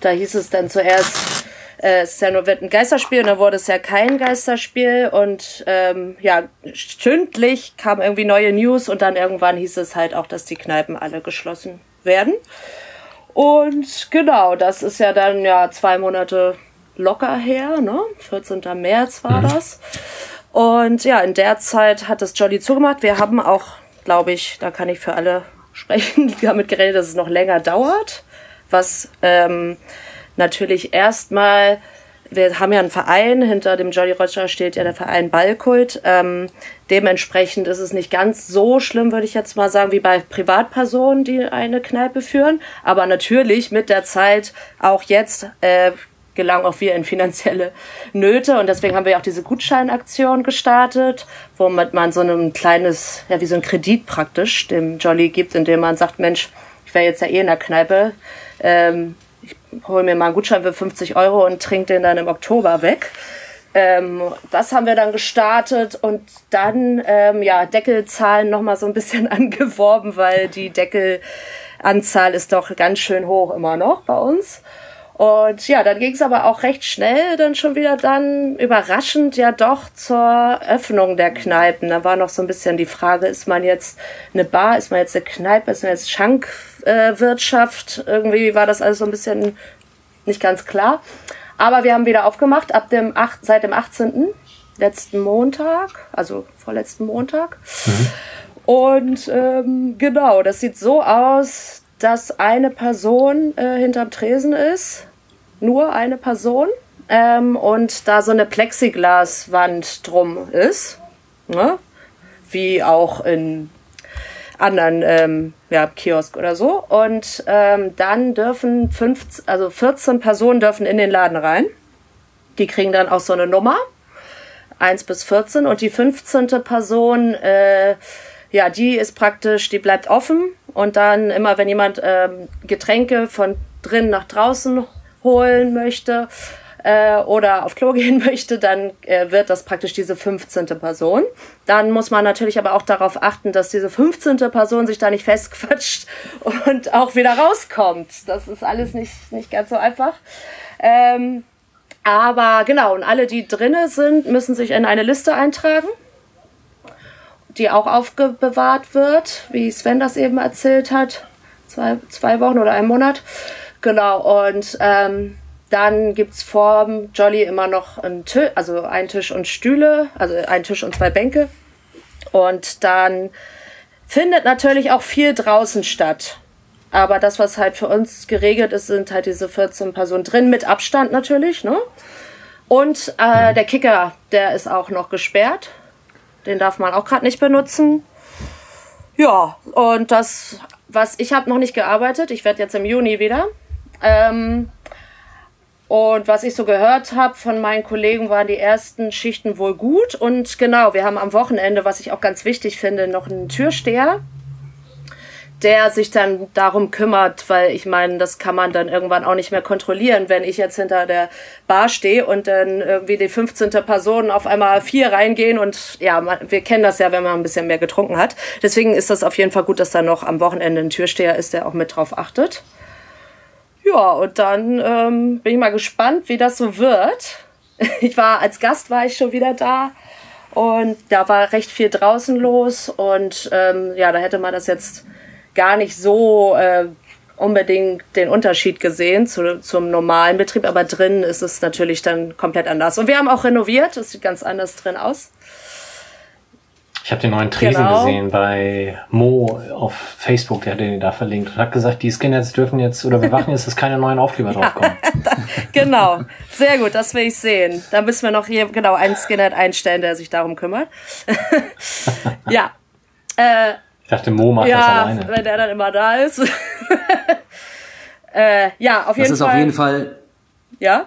Da hieß es dann zuerst, äh, es ist ja nur wird ein Geisterspiel und dann wurde es ja kein Geisterspiel und ähm, ja, stündlich kamen irgendwie neue News und dann irgendwann hieß es halt auch, dass die Kneipen alle geschlossen werden. Und genau, das ist ja dann ja zwei Monate locker her, ne? 14. März war mhm. Und ja, in der Zeit hat das Jolly zugemacht. Wir haben auch, glaube ich, da kann ich für alle sprechen, damit geredet, dass es noch länger dauert, was ähm, natürlich erstmal, wir haben ja einen Verein, hinter dem Jolly Roger steht ja der Verein Ballkult. Ähm, dementsprechend ist es nicht ganz so schlimm, würde ich jetzt mal sagen, wie bei Privatpersonen, die eine Kneipe führen. Aber natürlich mit der Zeit auch jetzt äh, gelangen auch wir in finanzielle Nöte und deswegen haben wir auch diese Gutscheinaktion gestartet, womit man so ein kleines, ja wie so ein Kredit praktisch dem Jolly gibt, indem man sagt, Mensch, ich wäre jetzt ja eh in der Kneipe, ähm, hole mir mal einen Gutschein für 50 Euro und trinke den dann im Oktober weg. Ähm, das haben wir dann gestartet und dann ähm, ja Deckelzahlen noch mal so ein bisschen angeworben, weil die Deckelanzahl ist doch ganz schön hoch immer noch bei uns. Und ja, dann ging es aber auch recht schnell dann schon wieder dann überraschend ja doch zur Öffnung der Kneipen. Da war noch so ein bisschen die Frage, ist man jetzt eine Bar, ist man jetzt eine Kneipe, ist man jetzt Schankwirtschaft? Äh, Irgendwie war das alles so ein bisschen nicht ganz klar. Aber wir haben wieder aufgemacht ab dem 8, seit dem 18. letzten Montag, also vorletzten Montag. Mhm. Und ähm, genau, das sieht so aus, dass eine Person äh, hinterm Tresen ist nur eine Person ähm, und da so eine Plexiglaswand drum ist, ne? wie auch in anderen ähm, ja, Kiosk oder so. Und ähm, dann dürfen 15, also 14 Personen dürfen in den Laden rein. Die kriegen dann auch so eine Nummer. 1 bis 14 und die 15. Person, äh, ja, die ist praktisch, die bleibt offen und dann immer, wenn jemand ähm, Getränke von drinnen nach draußen holen möchte äh, oder auf Klo gehen möchte, dann äh, wird das praktisch diese 15. Person. Dann muss man natürlich aber auch darauf achten, dass diese 15. Person sich da nicht festquatscht und auch wieder rauskommt. Das ist alles nicht, nicht ganz so einfach. Ähm, aber genau, und alle, die drinne sind, müssen sich in eine Liste eintragen, die auch aufbewahrt wird, wie Sven das eben erzählt hat. Zwei, zwei Wochen oder einen Monat. Genau, und ähm, dann gibt's vor Jolly immer noch einen Tisch, also ein Tisch und Stühle, also ein Tisch und zwei Bänke. Und dann findet natürlich auch viel draußen statt. Aber das, was halt für uns geregelt ist, sind halt diese 14 Personen drin, mit Abstand natürlich, ne? Und äh, der Kicker, der ist auch noch gesperrt. Den darf man auch gerade nicht benutzen. Ja, und das, was ich habe noch nicht gearbeitet, ich werde jetzt im Juni wieder. Ähm, und was ich so gehört habe von meinen Kollegen, waren die ersten Schichten wohl gut. Und genau, wir haben am Wochenende, was ich auch ganz wichtig finde, noch einen Türsteher, der sich dann darum kümmert, weil ich meine, das kann man dann irgendwann auch nicht mehr kontrollieren, wenn ich jetzt hinter der Bar stehe und dann irgendwie die 15. Person auf einmal vier reingehen und ja, wir kennen das ja, wenn man ein bisschen mehr getrunken hat. Deswegen ist das auf jeden Fall gut, dass da noch am Wochenende ein Türsteher ist, der auch mit drauf achtet. Ja, und dann ähm, bin ich mal gespannt, wie das so wird. Ich war als Gast war ich schon wieder da und da war recht viel draußen los und ähm, ja, da hätte man das jetzt gar nicht so äh, unbedingt den Unterschied gesehen zu, zum normalen Betrieb, aber drin ist es natürlich dann komplett anders. Und wir haben auch renoviert, es sieht ganz anders drin aus. Ich habe den neuen Tresen Genau. gesehen bei Mo auf Facebook, der hat den da verlinkt und hat gesagt, die Skinheads dürfen jetzt oder bewachen jetzt, dass keine neuen Aufkleber draufkommen. Genau, sehr gut, das will ich sehen. Da müssen wir noch hier genau einen Skinhead einstellen, der sich darum kümmert. ja. Äh, Ich dachte, Mo macht das ja, alleine. wenn der dann immer da ist. äh, ja, auf Das jeden ist Fall. auf jeden Fall, Ja,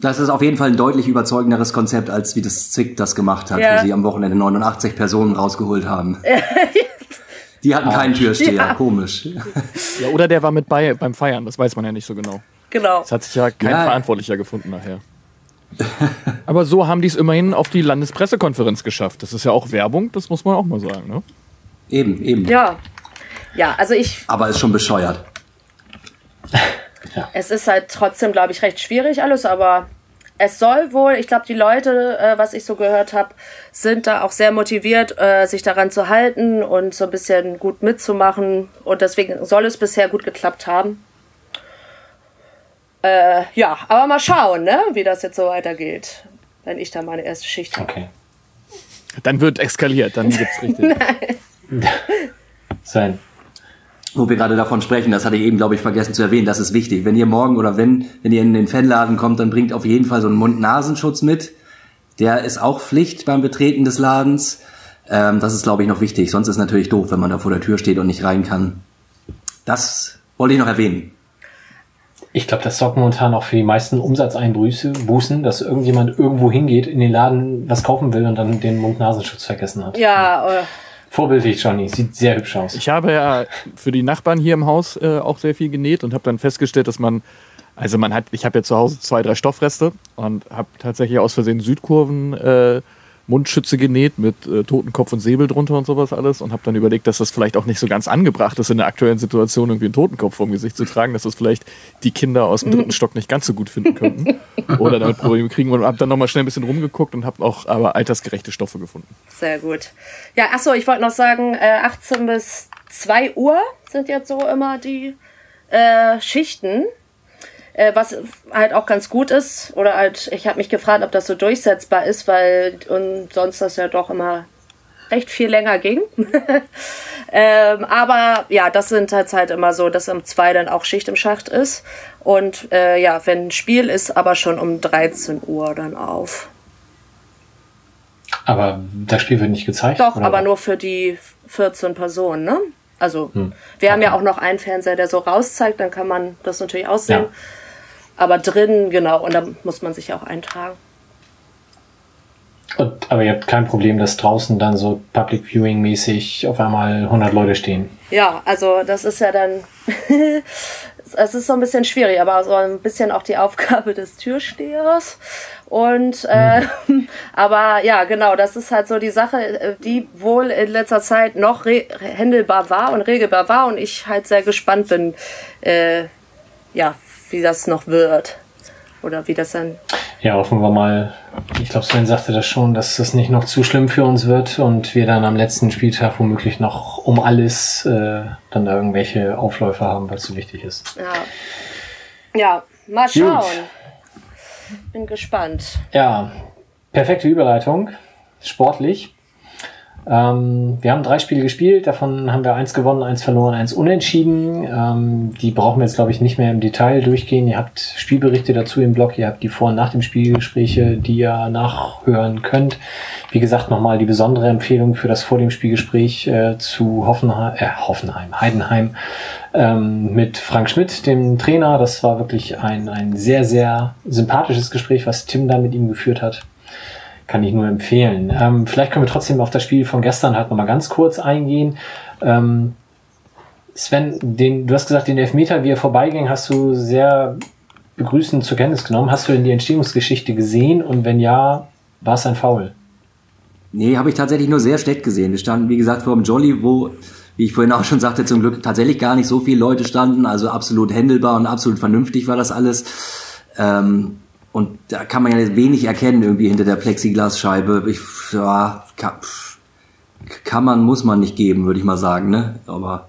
das ist auf jeden Fall ein deutlich überzeugenderes Konzept, als wie das Zick das gemacht hat, Ja. wo sie am Wochenende 89 Personen rausgeholt haben. Die hatten keinen Türsteher, Ja. komisch. Ja, oder der war mit bei beim Feiern, das weiß man ja nicht so genau. genau. Es hat sich ja kein Ja. Verantwortlicher gefunden nachher. Aber so haben die es immerhin auf die Landespressekonferenz geschafft. Das ist ja auch Werbung, das muss man auch mal sagen. Ne? Eben, eben. Ja. Ja, also ich, Aber ist schon bescheuert. es ist halt trotzdem, glaube ich, recht schwierig alles, aber es soll wohl, ich glaube, die Leute, äh, was ich so gehört habe, sind da auch sehr motiviert, äh, sich daran zu halten und so ein bisschen gut mitzumachen. Und deswegen soll es bisher gut geklappt haben. Äh, ja, aber mal schauen, ne, wie das jetzt so weitergeht, wenn ich da meine erste Schicht habe. Okay. Dann wird eskaliert, dann gibt's richtig. Sein. Wo wir gerade davon sprechen, das hatte ich eben, glaube ich, vergessen zu erwähnen, das ist wichtig. Wenn ihr morgen oder wenn, wenn ihr in den Fanladen kommt, dann bringt auf jeden Fall so einen Mund-Nasenschutz mit. Der ist auch Pflicht beim Betreten des Ladens. Ähm, das ist, glaube ich, noch wichtig. Sonst ist es natürlich doof, wenn man da vor der Tür steht und nicht rein kann. Das wollte ich noch erwähnen. Ich glaube, das sorgt momentan auch für die meisten Umsatzeinbußen, Bußen, dass irgendjemand irgendwo hingeht, in den Laden was kaufen will und dann den Mund-Nasenschutz vergessen hat. Ja, äh, Vorbildlich, Johnny. Sieht sehr hübsch aus. Ich habe ja für die Nachbarn hier im Haus äh, auch sehr viel genäht und habe dann festgestellt, dass man, also man hat, ich habe ja zu Hause zwei, drei Stoffreste und habe tatsächlich aus Versehen Südkurven äh, Mundschütze genäht mit äh, Totenkopf und Säbel drunter und sowas alles und habe dann überlegt, dass das vielleicht auch nicht so ganz angebracht ist in der aktuellen Situation irgendwie einen Totenkopf vorm Gesicht zu tragen, dass das vielleicht die Kinder aus dem dritten Stock nicht ganz so gut finden könnten oder damit Probleme kriegen und habe dann nochmal schnell ein bisschen rumgeguckt und habe auch aber altersgerechte Stoffe gefunden. Sehr gut. Ja, ach so, ich wollte noch sagen, äh, 18 bis 2 Uhr sind jetzt so immer die äh, Schichten. Äh, was halt auch ganz gut ist, oder halt, ich habe mich gefragt, ob das so durchsetzbar ist, weil und sonst das ja doch immer recht viel länger ging. ähm, aber ja, das sind halt halt immer so, dass um zwei dann auch Schicht im Schacht ist. Und äh, ja, wenn ein Spiel ist, aber schon um 13 Uhr dann auf. Aber das Spiel wird nicht gezeigt? Doch, aber nur für die 14 Personen, ne? Also, Hm. wir haben ja auch noch einen Fernseher, der so rauszeigt, dann kann man das natürlich aussehen. Ja. Aber drin, genau, und da muss man sich auch eintragen. Und, aber ihr habt kein Problem, dass draußen dann so Public Viewing mäßig auf einmal 100 Leute stehen. Ja, also das ist ja dann, es ist so ein bisschen schwierig, aber so ein bisschen auch die Aufgabe des Türstehers. Und äh, aber ja, genau, das ist halt so die Sache, äh, die wohl in letzter Zeit noch händelbar war und regelbar war und ich halt sehr gespannt bin, äh, ja, wie das noch wird. Oder wie das dann. Ja, hoffen wir mal. Ich glaube, Sven sagte das schon, dass das nicht noch zu schlimm für uns wird und wir dann am letzten Spieltag womöglich noch um alles äh, dann da irgendwelche Aufläufe haben, weil es so wichtig ist. Ja. Ja, mal schauen. Bin gespannt. Ja, perfekte Überleitung. Sportlich. Ähm, wir haben drei Spiele gespielt, davon haben wir eins gewonnen, eins verloren, eins unentschieden. Ähm, die brauchen wir jetzt, glaube ich, nicht mehr im Detail durchgehen. Ihr habt Spielberichte dazu im Blog, ihr habt die Vor- und Nach dem Spielgespräche, die ihr nachhören könnt. Wie gesagt, nochmal die besondere Empfehlung für das Vor dem Spielgespräch äh, zu Hoffenheim, äh, Hoffenheim, Heidenheim ähm, mit Frank Schmidt, dem Trainer. Das war wirklich ein, ein sehr, sehr sympathisches Gespräch, was Tim da mit ihm geführt hat. Kann ich nur empfehlen. Ähm, vielleicht können wir trotzdem auf das Spiel von gestern halt nochmal ganz kurz eingehen. Ähm, Sven, den, du hast gesagt, den Elfmeter, wie er vorbeiging, hast du sehr begrüßend zur Kenntnis genommen. Hast du denn die Entstehungsgeschichte gesehen? Und wenn ja, war es ein Foul? Nee, habe ich tatsächlich nur sehr schlecht gesehen. Wir standen, wie gesagt, vor dem Jolly, wo, wie ich vorhin auch schon sagte, zum Glück tatsächlich gar nicht so viele Leute standen. Also absolut händelbar und absolut vernünftig war das alles. Ähm, und da kann man ja wenig erkennen irgendwie hinter der Plexiglasscheibe. Ich, ja, kann, kann man, muss man nicht geben, würde ich mal sagen. Ne? Aber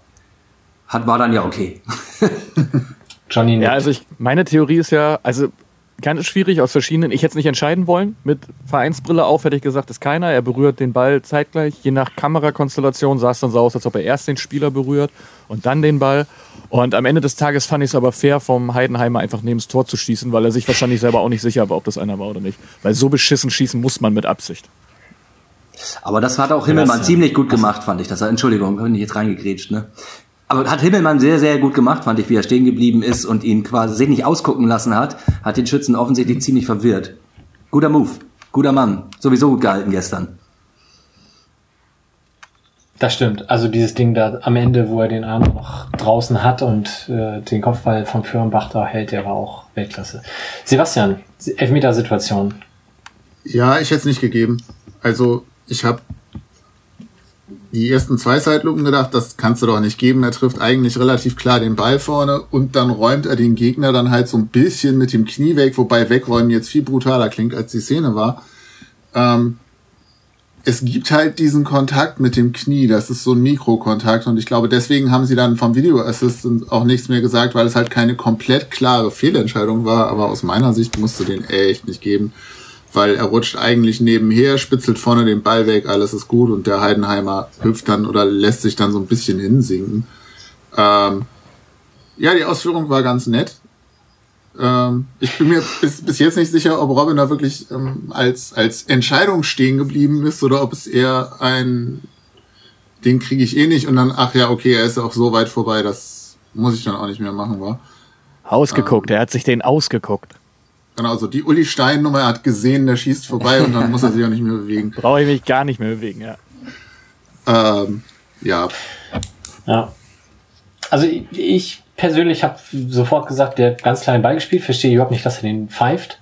hat, war dann ja okay. Johnny Ja, also ich, meine Theorie ist ja, also ganz schwierig aus verschiedenen. Ich hätte es nicht entscheiden wollen. Mit Vereinsbrille auf hätte ich gesagt, ist keiner. Er berührt den Ball zeitgleich. Je nach Kamerakonstellation sah es dann so aus, als ob er erst den Spieler berührt und dann den Ball. Und am Ende des Tages fand ich es aber fair, vom Heidenheimer einfach neben das Tor zu schießen, weil er sich wahrscheinlich selber auch nicht sicher war, ob das einer war oder nicht. Weil so beschissen schießen muss man mit Absicht. Aber das hat auch Himmelmann ziemlich gut gemacht, fand ich. Das, Entschuldigung, bin ich jetzt reingegrätscht, ne? Aber hat Himmelmann sehr, sehr gut gemacht, fand ich, wie er stehen geblieben ist und ihn quasi sich nicht ausgucken lassen hat, hat den Schützen offensichtlich ziemlich verwirrt. Guter Move, guter Mann, sowieso gut gehalten gestern. Das stimmt. Also dieses Ding da am Ende, wo er den Arm noch draußen hat und äh, den Kopfball von Firnbach da hält, der war auch Weltklasse. Sebastian, Elfmetersituation. Ja, ich hätte es nicht gegeben. Also ich habe die ersten zwei Zeitlupen gedacht, das kannst du doch nicht geben. Er trifft eigentlich relativ klar den Ball vorne und dann räumt er den Gegner dann halt so ein bisschen mit dem Knie weg, wobei wegräumen jetzt viel brutaler klingt, als die Szene war. Ähm, es gibt halt diesen Kontakt mit dem Knie, das ist so ein Mikrokontakt und ich glaube, deswegen haben sie dann vom Video Assistant auch nichts mehr gesagt, weil es halt keine komplett klare Fehlentscheidung war, aber aus meiner Sicht musste den echt nicht geben weil er rutscht eigentlich nebenher, spitzelt vorne den Ball weg, alles ist gut und der Heidenheimer hüpft dann oder lässt sich dann so ein bisschen hinsinken. Ähm, ja, die Ausführung war ganz nett. Ähm, ich bin mir bis, bis jetzt nicht sicher, ob Robin da wirklich ähm, als, als Entscheidung stehen geblieben ist oder ob es eher ein, den kriege ich eh nicht und dann, ach ja, okay, er ist auch so weit vorbei, das muss ich dann auch nicht mehr machen, war. Ausgeguckt, ähm, er hat sich den ausgeguckt. Genau, also die Uli Stein-Nummer hat gesehen, der schießt vorbei und dann muss er sich auch nicht mehr bewegen. Brauche ich mich gar nicht mehr bewegen, ja. Ähm, ja. Ja. Also ich persönlich habe sofort gesagt, der hat ganz kleinen Ball gespielt, verstehe überhaupt nicht, dass er den pfeift.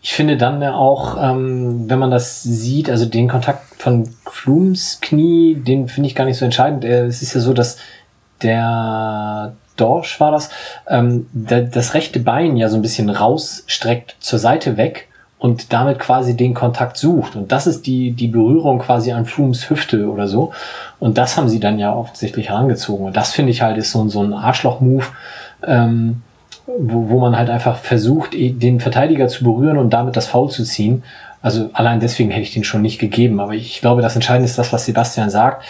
Ich finde dann auch, ähm, wenn man das sieht, also den Kontakt von Flums Knie, den finde ich gar nicht so entscheidend. Es ist ja so, dass der Dorsch war das, ähm, das rechte Bein ja so ein bisschen rausstreckt zur Seite weg und damit quasi den Kontakt sucht. Und das ist die, die Berührung quasi an Flums Hüfte oder so. Und das haben sie dann ja offensichtlich herangezogen. Und das finde ich halt ist so, so ein Arschloch-Move, ähm, wo, wo man halt einfach versucht, eh, den Verteidiger zu berühren und damit das Foul zu ziehen. Also allein deswegen hätte ich den schon nicht gegeben. Aber ich glaube, das Entscheidende ist das, was Sebastian sagt.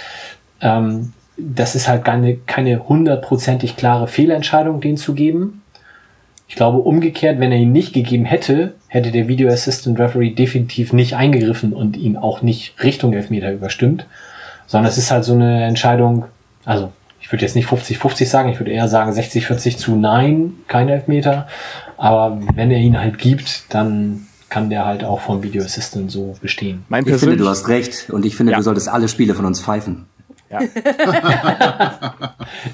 Ähm, das ist halt keine, keine hundertprozentig klare Fehlentscheidung, den zu geben. Ich glaube, umgekehrt, wenn er ihn nicht gegeben hätte, hätte der Video Assistant Referee definitiv nicht eingegriffen und ihn auch nicht Richtung Elfmeter überstimmt, sondern es ist halt so eine Entscheidung, also ich würde jetzt nicht 50-50 sagen, ich würde eher sagen 60-40 zu nein, kein Elfmeter, aber wenn er ihn halt gibt, dann kann der halt auch vom Video Assistant so bestehen. Mein ich finde, du hast recht und ich finde, ja. du solltest alle Spiele von uns pfeifen. Ja.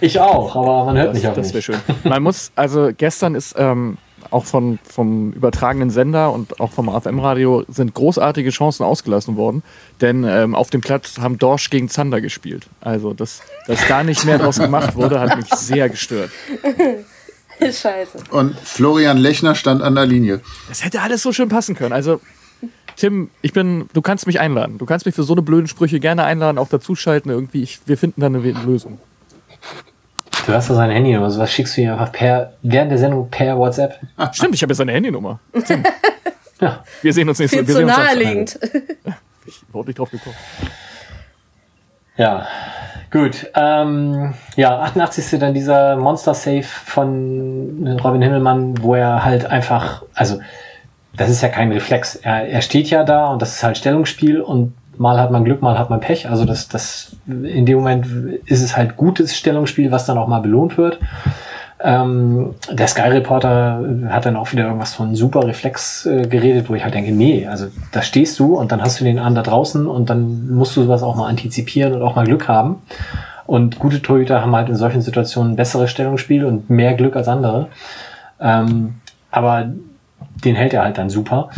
ich auch, aber man hört das, nicht auf Das wäre schön. Man muss, also gestern ist ähm, auch von, vom übertragenen Sender und auch vom AFM-Radio sind großartige Chancen ausgelassen worden. Denn ähm, auf dem Platz haben Dorsch gegen Zander gespielt. Also, dass, dass da nicht mehr draus gemacht wurde, hat mich sehr gestört. Scheiße. Und Florian Lechner stand an der Linie. Das hätte alles so schön passen können. Also, Tim, ich bin, du kannst mich einladen. Du kannst mich für so eine blöden Sprüche gerne einladen, auch dazuschalten irgendwie. Ich, wir finden da eine Lösung. Du hast doch seine Handynummer, so was schickst du ihm einfach per, während der Sendung per WhatsApp. Stimmt, ich habe ja seine Handynummer. Ja. Wir sehen uns nächste Woche. Wir zu naheliegend. Ich wurde nicht drauf gekommen. Ja, gut. Ähm, ja, 88. dann dieser Monster-Safe von Robin Himmelmann, wo er halt einfach, also das ist ja kein Reflex. Er, er steht ja da und das ist halt Stellungsspiel und mal hat man Glück, mal hat man Pech. Also das, das in dem Moment ist es halt gutes Stellungsspiel, was dann auch mal belohnt wird. Ähm, der Sky Reporter hat dann auch wieder irgendwas von super Reflex äh, geredet, wo ich halt denke, nee, also da stehst du und dann hast du den Arm da draußen und dann musst du sowas auch mal antizipieren und auch mal Glück haben. Und gute Torhüter haben halt in solchen Situationen besseres Stellungsspiel und mehr Glück als andere. Ähm, aber den hält er halt dann super.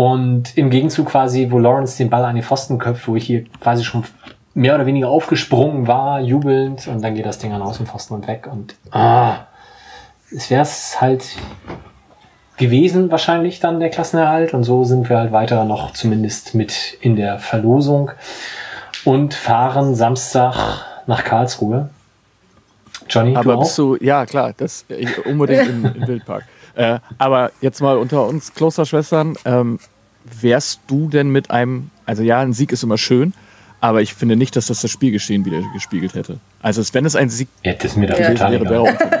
Und im Gegenzug quasi, wo Lawrence den Ball an die Pfosten köpft, wo ich hier quasi schon mehr oder weniger aufgesprungen war, jubelnd, und dann geht das Ding an Außenpfosten und weg. Und ah, es wäre es halt gewesen, wahrscheinlich dann der Klassenerhalt. Und so sind wir halt weiter noch zumindest mit in der Verlosung und fahren Samstag nach Karlsruhe Johnny, aber du bist du, ja klar, das ich, unbedingt im, im Wildpark. Äh, aber jetzt mal unter uns Klosterschwestern, ähm, wärst du denn mit einem, also ja, ein Sieg ist immer schön, aber ich finde nicht, dass das das Spielgeschehen wieder gespiegelt hätte. Also wenn es ein Sieg Ja, das ist mir da Ja. total wäre, wäre unverdient.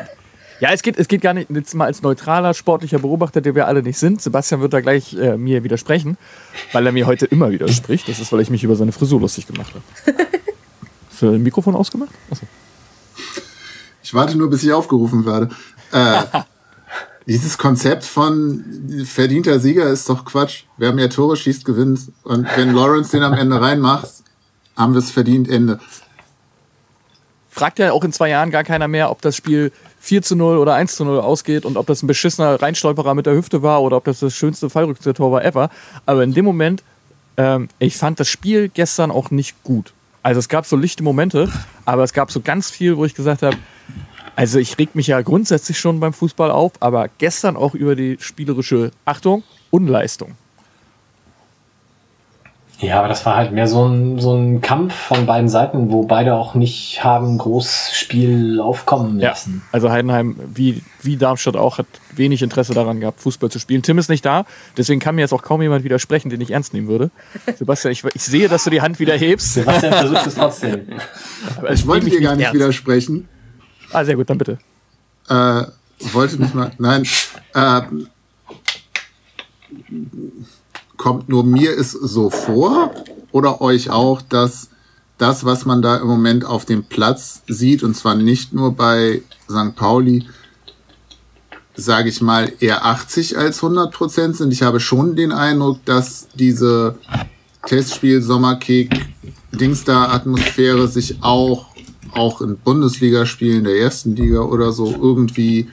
Ja, es geht, es geht gar nicht, jetzt mal als neutraler sportlicher Beobachter, der wir alle nicht sind. Sebastian wird da gleich äh, mir widersprechen, weil er mir heute immer widerspricht. Das ist, weil ich mich über seine Frisur lustig gemacht habe. Für ein Mikrofon ausgemacht? Achso. Ich warte nur, bis ich aufgerufen werde. Äh, dieses Konzept von verdienter Sieger ist doch Quatsch. Wer mehr Tore schießt, gewinnt. Und wenn Lawrence den am Ende reinmacht, haben wir es verdient, Ende. Fragt ja auch in zwei Jahren gar keiner mehr, ob das Spiel 4 zu 0 oder 1 zu 0 ausgeht und ob das ein beschissener Reinstolperer mit der Hüfte war oder ob das das schönste Fallrückzieher-Tor war ever. Aber in dem Moment, ähm, ich fand das Spiel gestern auch nicht gut. Also es gab so lichte Momente, aber es gab so ganz viel, wo ich gesagt habe, also ich reg mich ja grundsätzlich schon beim Fußball auf, aber gestern auch über die spielerische Achtung, Unleistung. Ja, aber das war halt mehr so ein, so ein Kampf von beiden Seiten, wo beide auch nicht haben groß Spiel aufkommen Ja, lassen. also Heidenheim, wie, wie Darmstadt auch, hat wenig Interesse daran gehabt, Fußball zu spielen. Tim ist nicht da, deswegen kann mir jetzt auch kaum jemand widersprechen, den ich ernst nehmen würde. Sebastian, ich, ich sehe, dass du die Hand wieder hebst. Sebastian versucht es trotzdem. aber Ich wollte dir gar nicht ernst. widersprechen. Ah, sehr gut, dann bitte. Äh, wollte nicht mal. Nein. Äh, kommt nur mir es so vor oder euch auch, dass das, was man da im Moment auf dem Platz sieht, und zwar nicht nur bei St. Pauli, sage ich mal, eher 80 als 100 Prozent sind. Ich habe schon den Eindruck, dass diese Testspiel, Sommerkick, Dingsda-Atmosphäre sich auch, auch in Bundesligaspielen der ersten Liga oder so irgendwie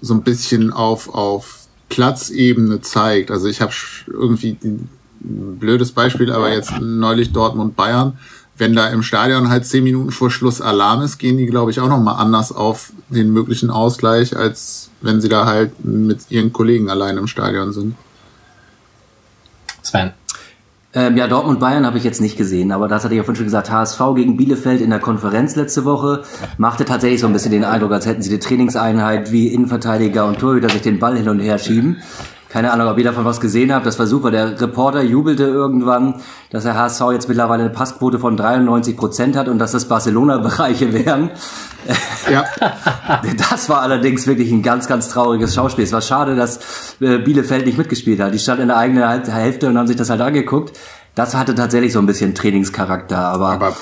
so ein bisschen auf, auf Platzebene zeigt. Also ich habe irgendwie ein blödes Beispiel, aber jetzt neulich Dortmund Bayern. Wenn da im Stadion halt zehn Minuten vor Schluss Alarm ist, gehen die, glaube ich, auch nochmal anders auf den möglichen Ausgleich, als wenn sie da halt mit ihren Kollegen allein im Stadion sind. Sven. Ähm, ja, Dortmund-Bayern habe ich jetzt nicht gesehen, aber das hatte ich ja vorhin schon gesagt. HSV gegen Bielefeld in der Konferenz letzte Woche machte tatsächlich so ein bisschen den Eindruck, als hätten sie die Trainingseinheit wie Innenverteidiger und Torhüter sich den Ball hin und her schieben. Keine Ahnung, ob ihr davon was gesehen habt. Das war super. Der Reporter jubelte irgendwann, dass der HSV jetzt mittlerweile eine Passquote von 93 Prozent hat und dass das Barcelona-Bereiche wären. Ja, Das war allerdings wirklich ein ganz, ganz trauriges Schauspiel. Es war schade, dass äh, Bielefeld nicht mitgespielt hat. Die standen in der eigenen Hälfte und haben sich das halt angeguckt. Das hatte tatsächlich so ein bisschen Trainingscharakter, aber, aber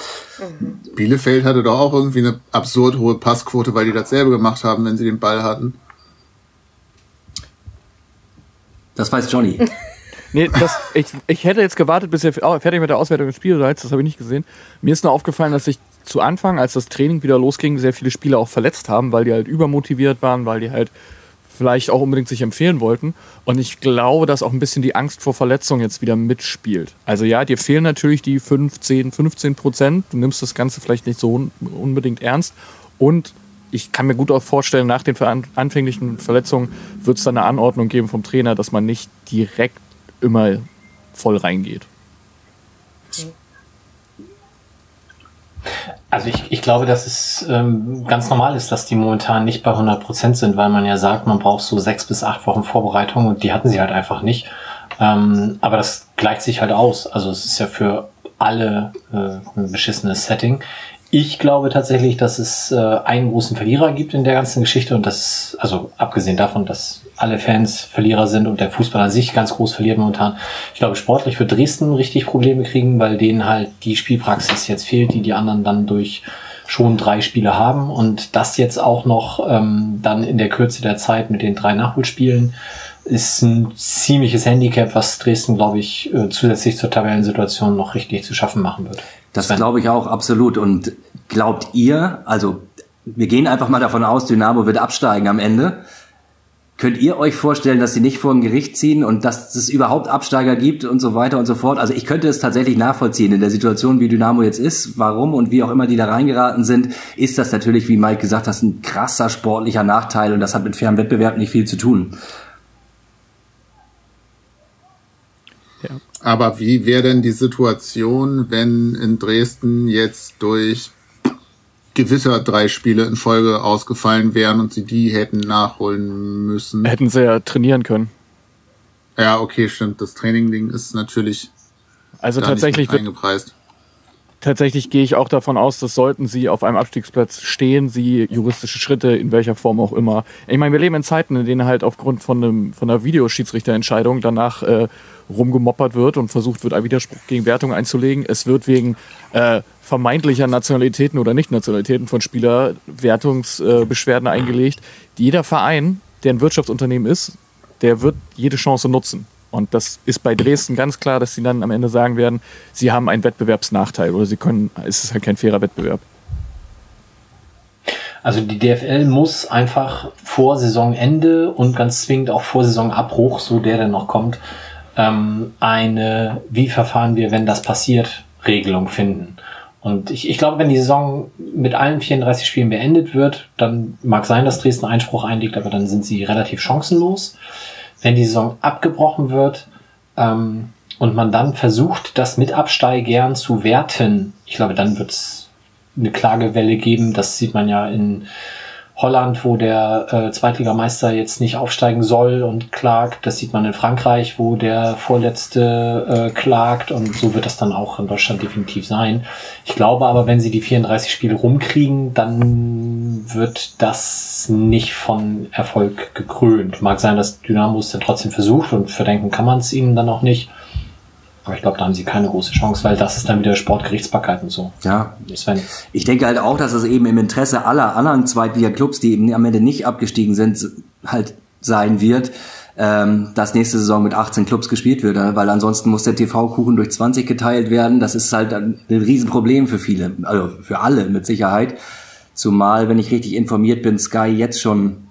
Bielefeld hatte doch auch irgendwie eine absurd hohe Passquote, weil die dasselbe gemacht haben, wenn sie den Ball hatten. Das weiß Johnny. Nee, das, ich, ich hätte jetzt gewartet, bis ihr f- fertig mit der Auswertung des Spiels seid. Das habe ich nicht gesehen. Mir ist nur aufgefallen, dass sich zu Anfang, als das Training wieder losging, sehr viele Spieler auch verletzt haben, weil die halt übermotiviert waren, weil die halt vielleicht auch unbedingt sich empfehlen wollten. Und ich glaube, dass auch ein bisschen die Angst vor Verletzung jetzt wieder mitspielt. Also ja, dir fehlen natürlich die 5, 10, 15 Prozent. Du nimmst das Ganze vielleicht nicht so un unbedingt ernst. Und ich kann mir gut auch vorstellen, nach den anfänglichen Verletzungen wird es dann eine Anordnung geben vom Trainer, dass man nicht direkt immer voll reingeht. Also ich, ich glaube, dass es ähm, ganz normal ist, dass die momentan nicht bei 100 Prozent sind, weil man ja sagt, man braucht so sechs bis acht Wochen Vorbereitung und die hatten sie halt einfach nicht. Ähm, aber das gleicht sich halt aus. Also es ist ja für alle äh, ein beschissenes Setting. Ich glaube tatsächlich, dass es äh, einen großen Verlierer gibt in der ganzen Geschichte und das, also abgesehen davon, dass alle Fans Verlierer sind und der Fußball an sich ganz groß verliert momentan. Ich glaube, sportlich wird Dresden richtig Probleme kriegen, weil denen halt die Spielpraxis jetzt fehlt, die die anderen dann durch schon drei Spiele haben und das jetzt auch noch ähm, dann in der Kürze der Zeit mit den drei Nachholspielen ist ein ziemliches Handicap, was Dresden, glaube ich, äh, zusätzlich zur Tabellensituation noch richtig zu schaffen machen wird. Das glaube ich auch absolut. Und glaubt ihr, also wir gehen einfach mal davon aus, Dynamo wird absteigen am Ende. Könnt ihr euch vorstellen, dass sie nicht vor ein Gericht ziehen und dass es überhaupt Absteiger gibt und so weiter und so fort? Also ich könnte es tatsächlich nachvollziehen in der Situation, wie Dynamo jetzt ist, warum und wie auch immer die da reingeraten sind, ist das natürlich, wie Mike gesagt hat, ein krasser sportlicher Nachteil und das hat mit fairem Wettbewerb nicht viel zu tun. Aber wie wäre denn die Situation, wenn in Dresden jetzt durch gewisser drei Spiele in Folge ausgefallen wären und sie die hätten nachholen müssen. Hätten sie ja trainieren können. Ja, okay, stimmt. Das Training-Ding ist natürlich Also tatsächlich wird, eingepreist. tatsächlich gehe ich auch davon aus, dass sollten sie auf einem Abstiegsplatz stehen, sie juristische Schritte in welcher Form auch immer. Ich meine, wir leben in Zeiten, in denen halt aufgrund von, einem, von einer Videoschiedsrichterentscheidung danach äh, rumgemoppert wird und versucht wird, einen Widerspruch gegen Wertung einzulegen. Es wird wegen äh, vermeintlicher Nationalitäten oder Nicht-Nationalitäten von Spieler Wertungsbeschwerden eingelegt. Jeder Verein, der ein Wirtschaftsunternehmen ist, der wird jede Chance nutzen. Und das ist bei Dresden ganz klar, dass sie dann am Ende sagen werden, sie haben einen Wettbewerbsnachteil oder sie können, es ist halt kein fairer Wettbewerb. Also die DFL muss einfach vor Saisonende und ganz zwingend auch vor Saisonabbruch, so der dann noch kommt, ähm, eine, wie verfahren wir, wenn das passiert, Regelung finden. Und ich, ich glaube, wenn die Saison mit allen 34 Spielen beendet wird, dann mag sein, dass Dresden Einspruch einlegt, aber dann sind sie relativ chancenlos. Wenn die Saison abgebrochen wird ähm, und man dann versucht, das mit Absteigern zu werten, ich glaube, dann wird es eine Klagewelle geben. Das sieht man ja in Holland, wo der äh, Zweitligameister jetzt nicht aufsteigen soll und klagt. Das sieht man in Frankreich, wo der Vorletzte äh, klagt und so wird das dann auch in Deutschland definitiv sein. Ich glaube aber, wenn sie die 34 Spiele rumkriegen, dann wird das nicht von Erfolg gekrönt. Mag sein, dass Dynamo es dann trotzdem versucht und verdenken kann man es ihnen dann auch nicht. Aber ich glaube, da haben sie keine große Chance, weil das ist dann wieder Sportgerichtsbarkeit und so. Ja. Sven. Ich denke halt auch, dass es eben im Interesse aller anderen Zweitliga-Clubs, die eben am Ende nicht abgestiegen sind, halt sein wird, ähm, dass nächste Saison mit 18 Clubs gespielt wird, äh, weil ansonsten muss der TV-Kuchen durch 20 geteilt werden. Das ist halt ein, ein Riesenproblem für viele, also für alle mit Sicherheit. Zumal, wenn ich richtig informiert bin, Sky jetzt schon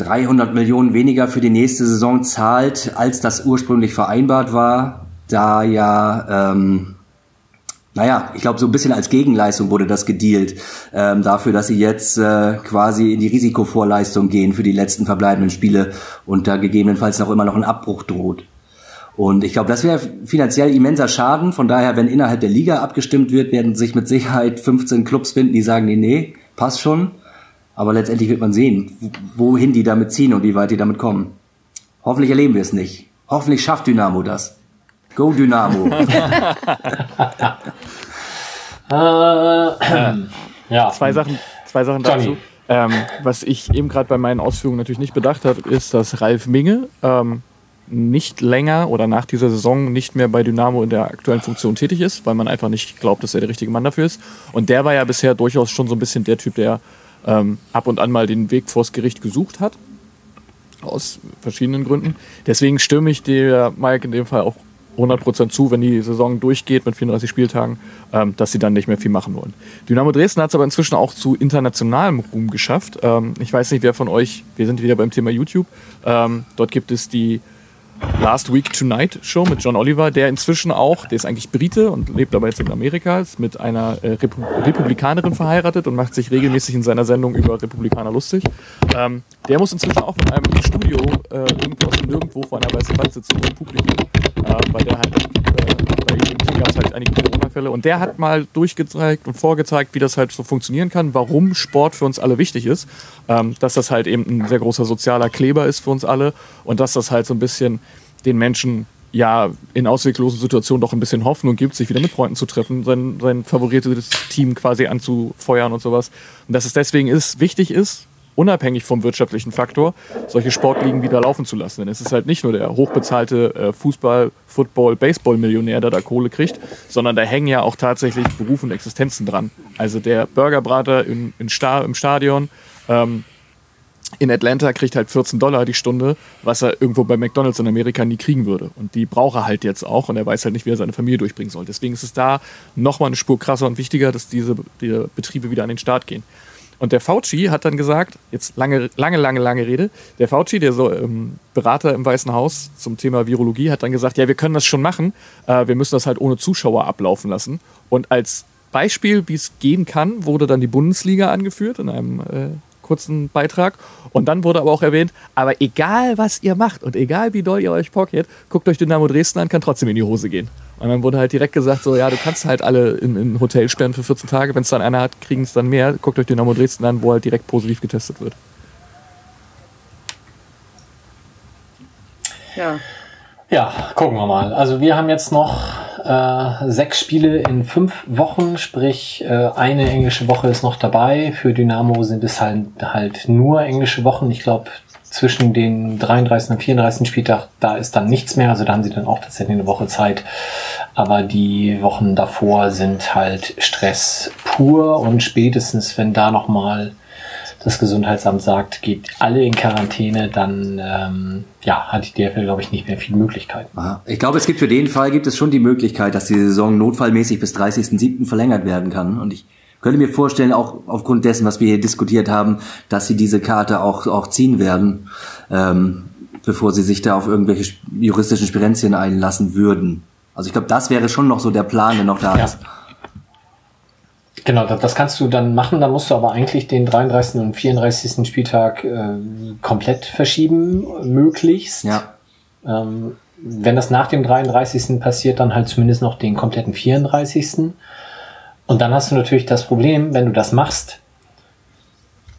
300 Millionen weniger für die nächste Saison zahlt, als das ursprünglich vereinbart war, da ja, ähm, naja, ich glaube, so ein bisschen als Gegenleistung wurde das gedealt, ähm, dafür, dass sie jetzt äh, quasi in die Risikovorleistung gehen für die letzten verbleibenden Spiele und da gegebenenfalls noch immer noch ein Abbruch droht. Und ich glaube, das wäre finanziell immenser Schaden. Von daher, wenn innerhalb der Liga abgestimmt wird, werden sich mit Sicherheit 15 Clubs finden, die sagen, nee, nee, passt schon. Aber letztendlich wird man sehen, wohin die damit ziehen und wie weit die damit kommen. Hoffentlich erleben wir es nicht. Hoffentlich schafft Dynamo das. Go Dynamo. Äh, ja. Zwei Sachen, zwei Sachen Johnny. dazu. Ähm, was ich eben gerade bei meinen Ausführungen natürlich nicht bedacht habe, ist, dass Ralf Minge ähm, nicht länger oder nach dieser Saison nicht mehr bei Dynamo in der aktuellen Funktion tätig ist, weil man einfach nicht glaubt, dass er der richtige Mann dafür ist. Und der war ja bisher durchaus schon so ein bisschen der Typ, der ähm, ab und an mal den Weg vors Gericht gesucht hat. Aus verschiedenen Gründen. Deswegen stimme ich dir, Mike, in dem Fall auch 100% zu, wenn die Saison durchgeht mit 34 Spieltagen, ähm, dass sie dann nicht mehr viel machen wollen. Dynamo Dresden hat es aber inzwischen auch zu internationalem Ruhm geschafft. Ähm, ich weiß nicht, wer von euch, wir sind wieder beim Thema YouTube, ähm, dort gibt es die Last Week Tonight Show mit John Oliver, der inzwischen auch, der ist eigentlich Brite und lebt aber jetzt in Amerika, ist mit einer äh, Repu Republikanerin verheiratet und macht sich regelmäßig in seiner Sendung über Republikaner lustig. Ähm, der muss inzwischen auch mit einem Studio äh, irgendwo aus Nirgendwo vor einer weißen Wand sitzen ohne Publikum, äh, weil der halt, äh, bei ihm gab es halt einige Corona-Fälle. Und der hat mal durchgezeigt und vorgezeigt, wie das halt so funktionieren kann, warum Sport für uns alle wichtig ist, ähm, dass das halt eben ein sehr großer sozialer Kleber ist für uns alle und dass das halt so ein bisschen den Menschen ja in ausweglosen Situationen doch ein bisschen Hoffnung gibt, sich wieder mit Freunden zu treffen, sein, sein favorisiertes Team quasi anzufeuern und sowas. Und dass es deswegen ist, wichtig ist, unabhängig vom wirtschaftlichen Faktor, solche Sportligen wieder laufen zu lassen. Denn es ist halt nicht nur der hochbezahlte äh, Fußball, Football, Baseball-Millionär, der da Kohle kriegt, sondern da hängen ja auch tatsächlich Beruf und Existenzen dran. Also der Burgerbrater in, in Sta im Stadion, ähm, in Atlanta kriegt halt 14 Dollar die Stunde, was er irgendwo bei McDonalds in Amerika nie kriegen würde. Und die braucht er halt jetzt auch und er weiß halt nicht, wie er seine Familie durchbringen soll. Deswegen ist es da nochmal eine Spur krasser und wichtiger, dass diese die Betriebe wieder an den Start gehen. Und der Fauci hat dann gesagt, jetzt lange, lange, lange, lange Rede, der Fauci, der so ähm, Berater im Weißen Haus zum Thema Virologie, hat dann gesagt, ja, wir können das schon machen, äh, wir müssen das halt ohne Zuschauer ablaufen lassen. Und als Beispiel, wie es gehen kann, wurde dann die Bundesliga angeführt in einem äh, kurzen Beitrag. Und dann wurde aber auch erwähnt, aber egal was ihr macht und egal wie doll ihr euch pocket, guckt euch Dynamo Dresden an, kann trotzdem in die Hose gehen. Und dann wurde halt direkt gesagt, so, ja, du kannst halt alle in, in ein Hotel sperren für 14 Tage. Wenn es dann einer hat, kriegen es dann mehr. Guckt euch Dynamo Dresden an, wo halt direkt positiv getestet wird. Ja. Ja, gucken wir mal. Also wir haben jetzt noch äh, sechs Spiele in fünf Wochen, sprich äh, eine englische Woche ist noch dabei. Für Dynamo sind es halt, halt nur englische Wochen. Ich glaube, zwischen den 33. und 34. Spieltag, da ist dann nichts mehr. Also da haben sie dann auch tatsächlich eine Woche Zeit. Aber die Wochen davor sind halt Stress pur und spätestens, wenn da nochmal das Gesundheitsamt sagt, geht alle in Quarantäne, dann ähm, ja, hat die DFL, glaube ich, nicht mehr viele Möglichkeiten. Ich glaube, es gibt für den Fall gibt es schon die Möglichkeit, dass die Saison notfallmäßig bis 30.07. verlängert werden kann. Und ich könnte mir vorstellen, auch aufgrund dessen, was wir hier diskutiert haben, dass sie diese Karte auch, auch ziehen werden, ähm, bevor sie sich da auf irgendwelche juristischen Spirenzien einlassen würden. Also ich glaube, das wäre schon noch so der Plan, der noch da ja. ist. Genau, das, kannst du dann machen. Dann musst du aber eigentlich den 33. und 34. Spieltag äh, komplett verschieben, möglichst. Ja. Ähm, wenn das nach dem 33. passiert, dann halt zumindest noch den kompletten 34. Und dann hast du natürlich das Problem, wenn du das machst,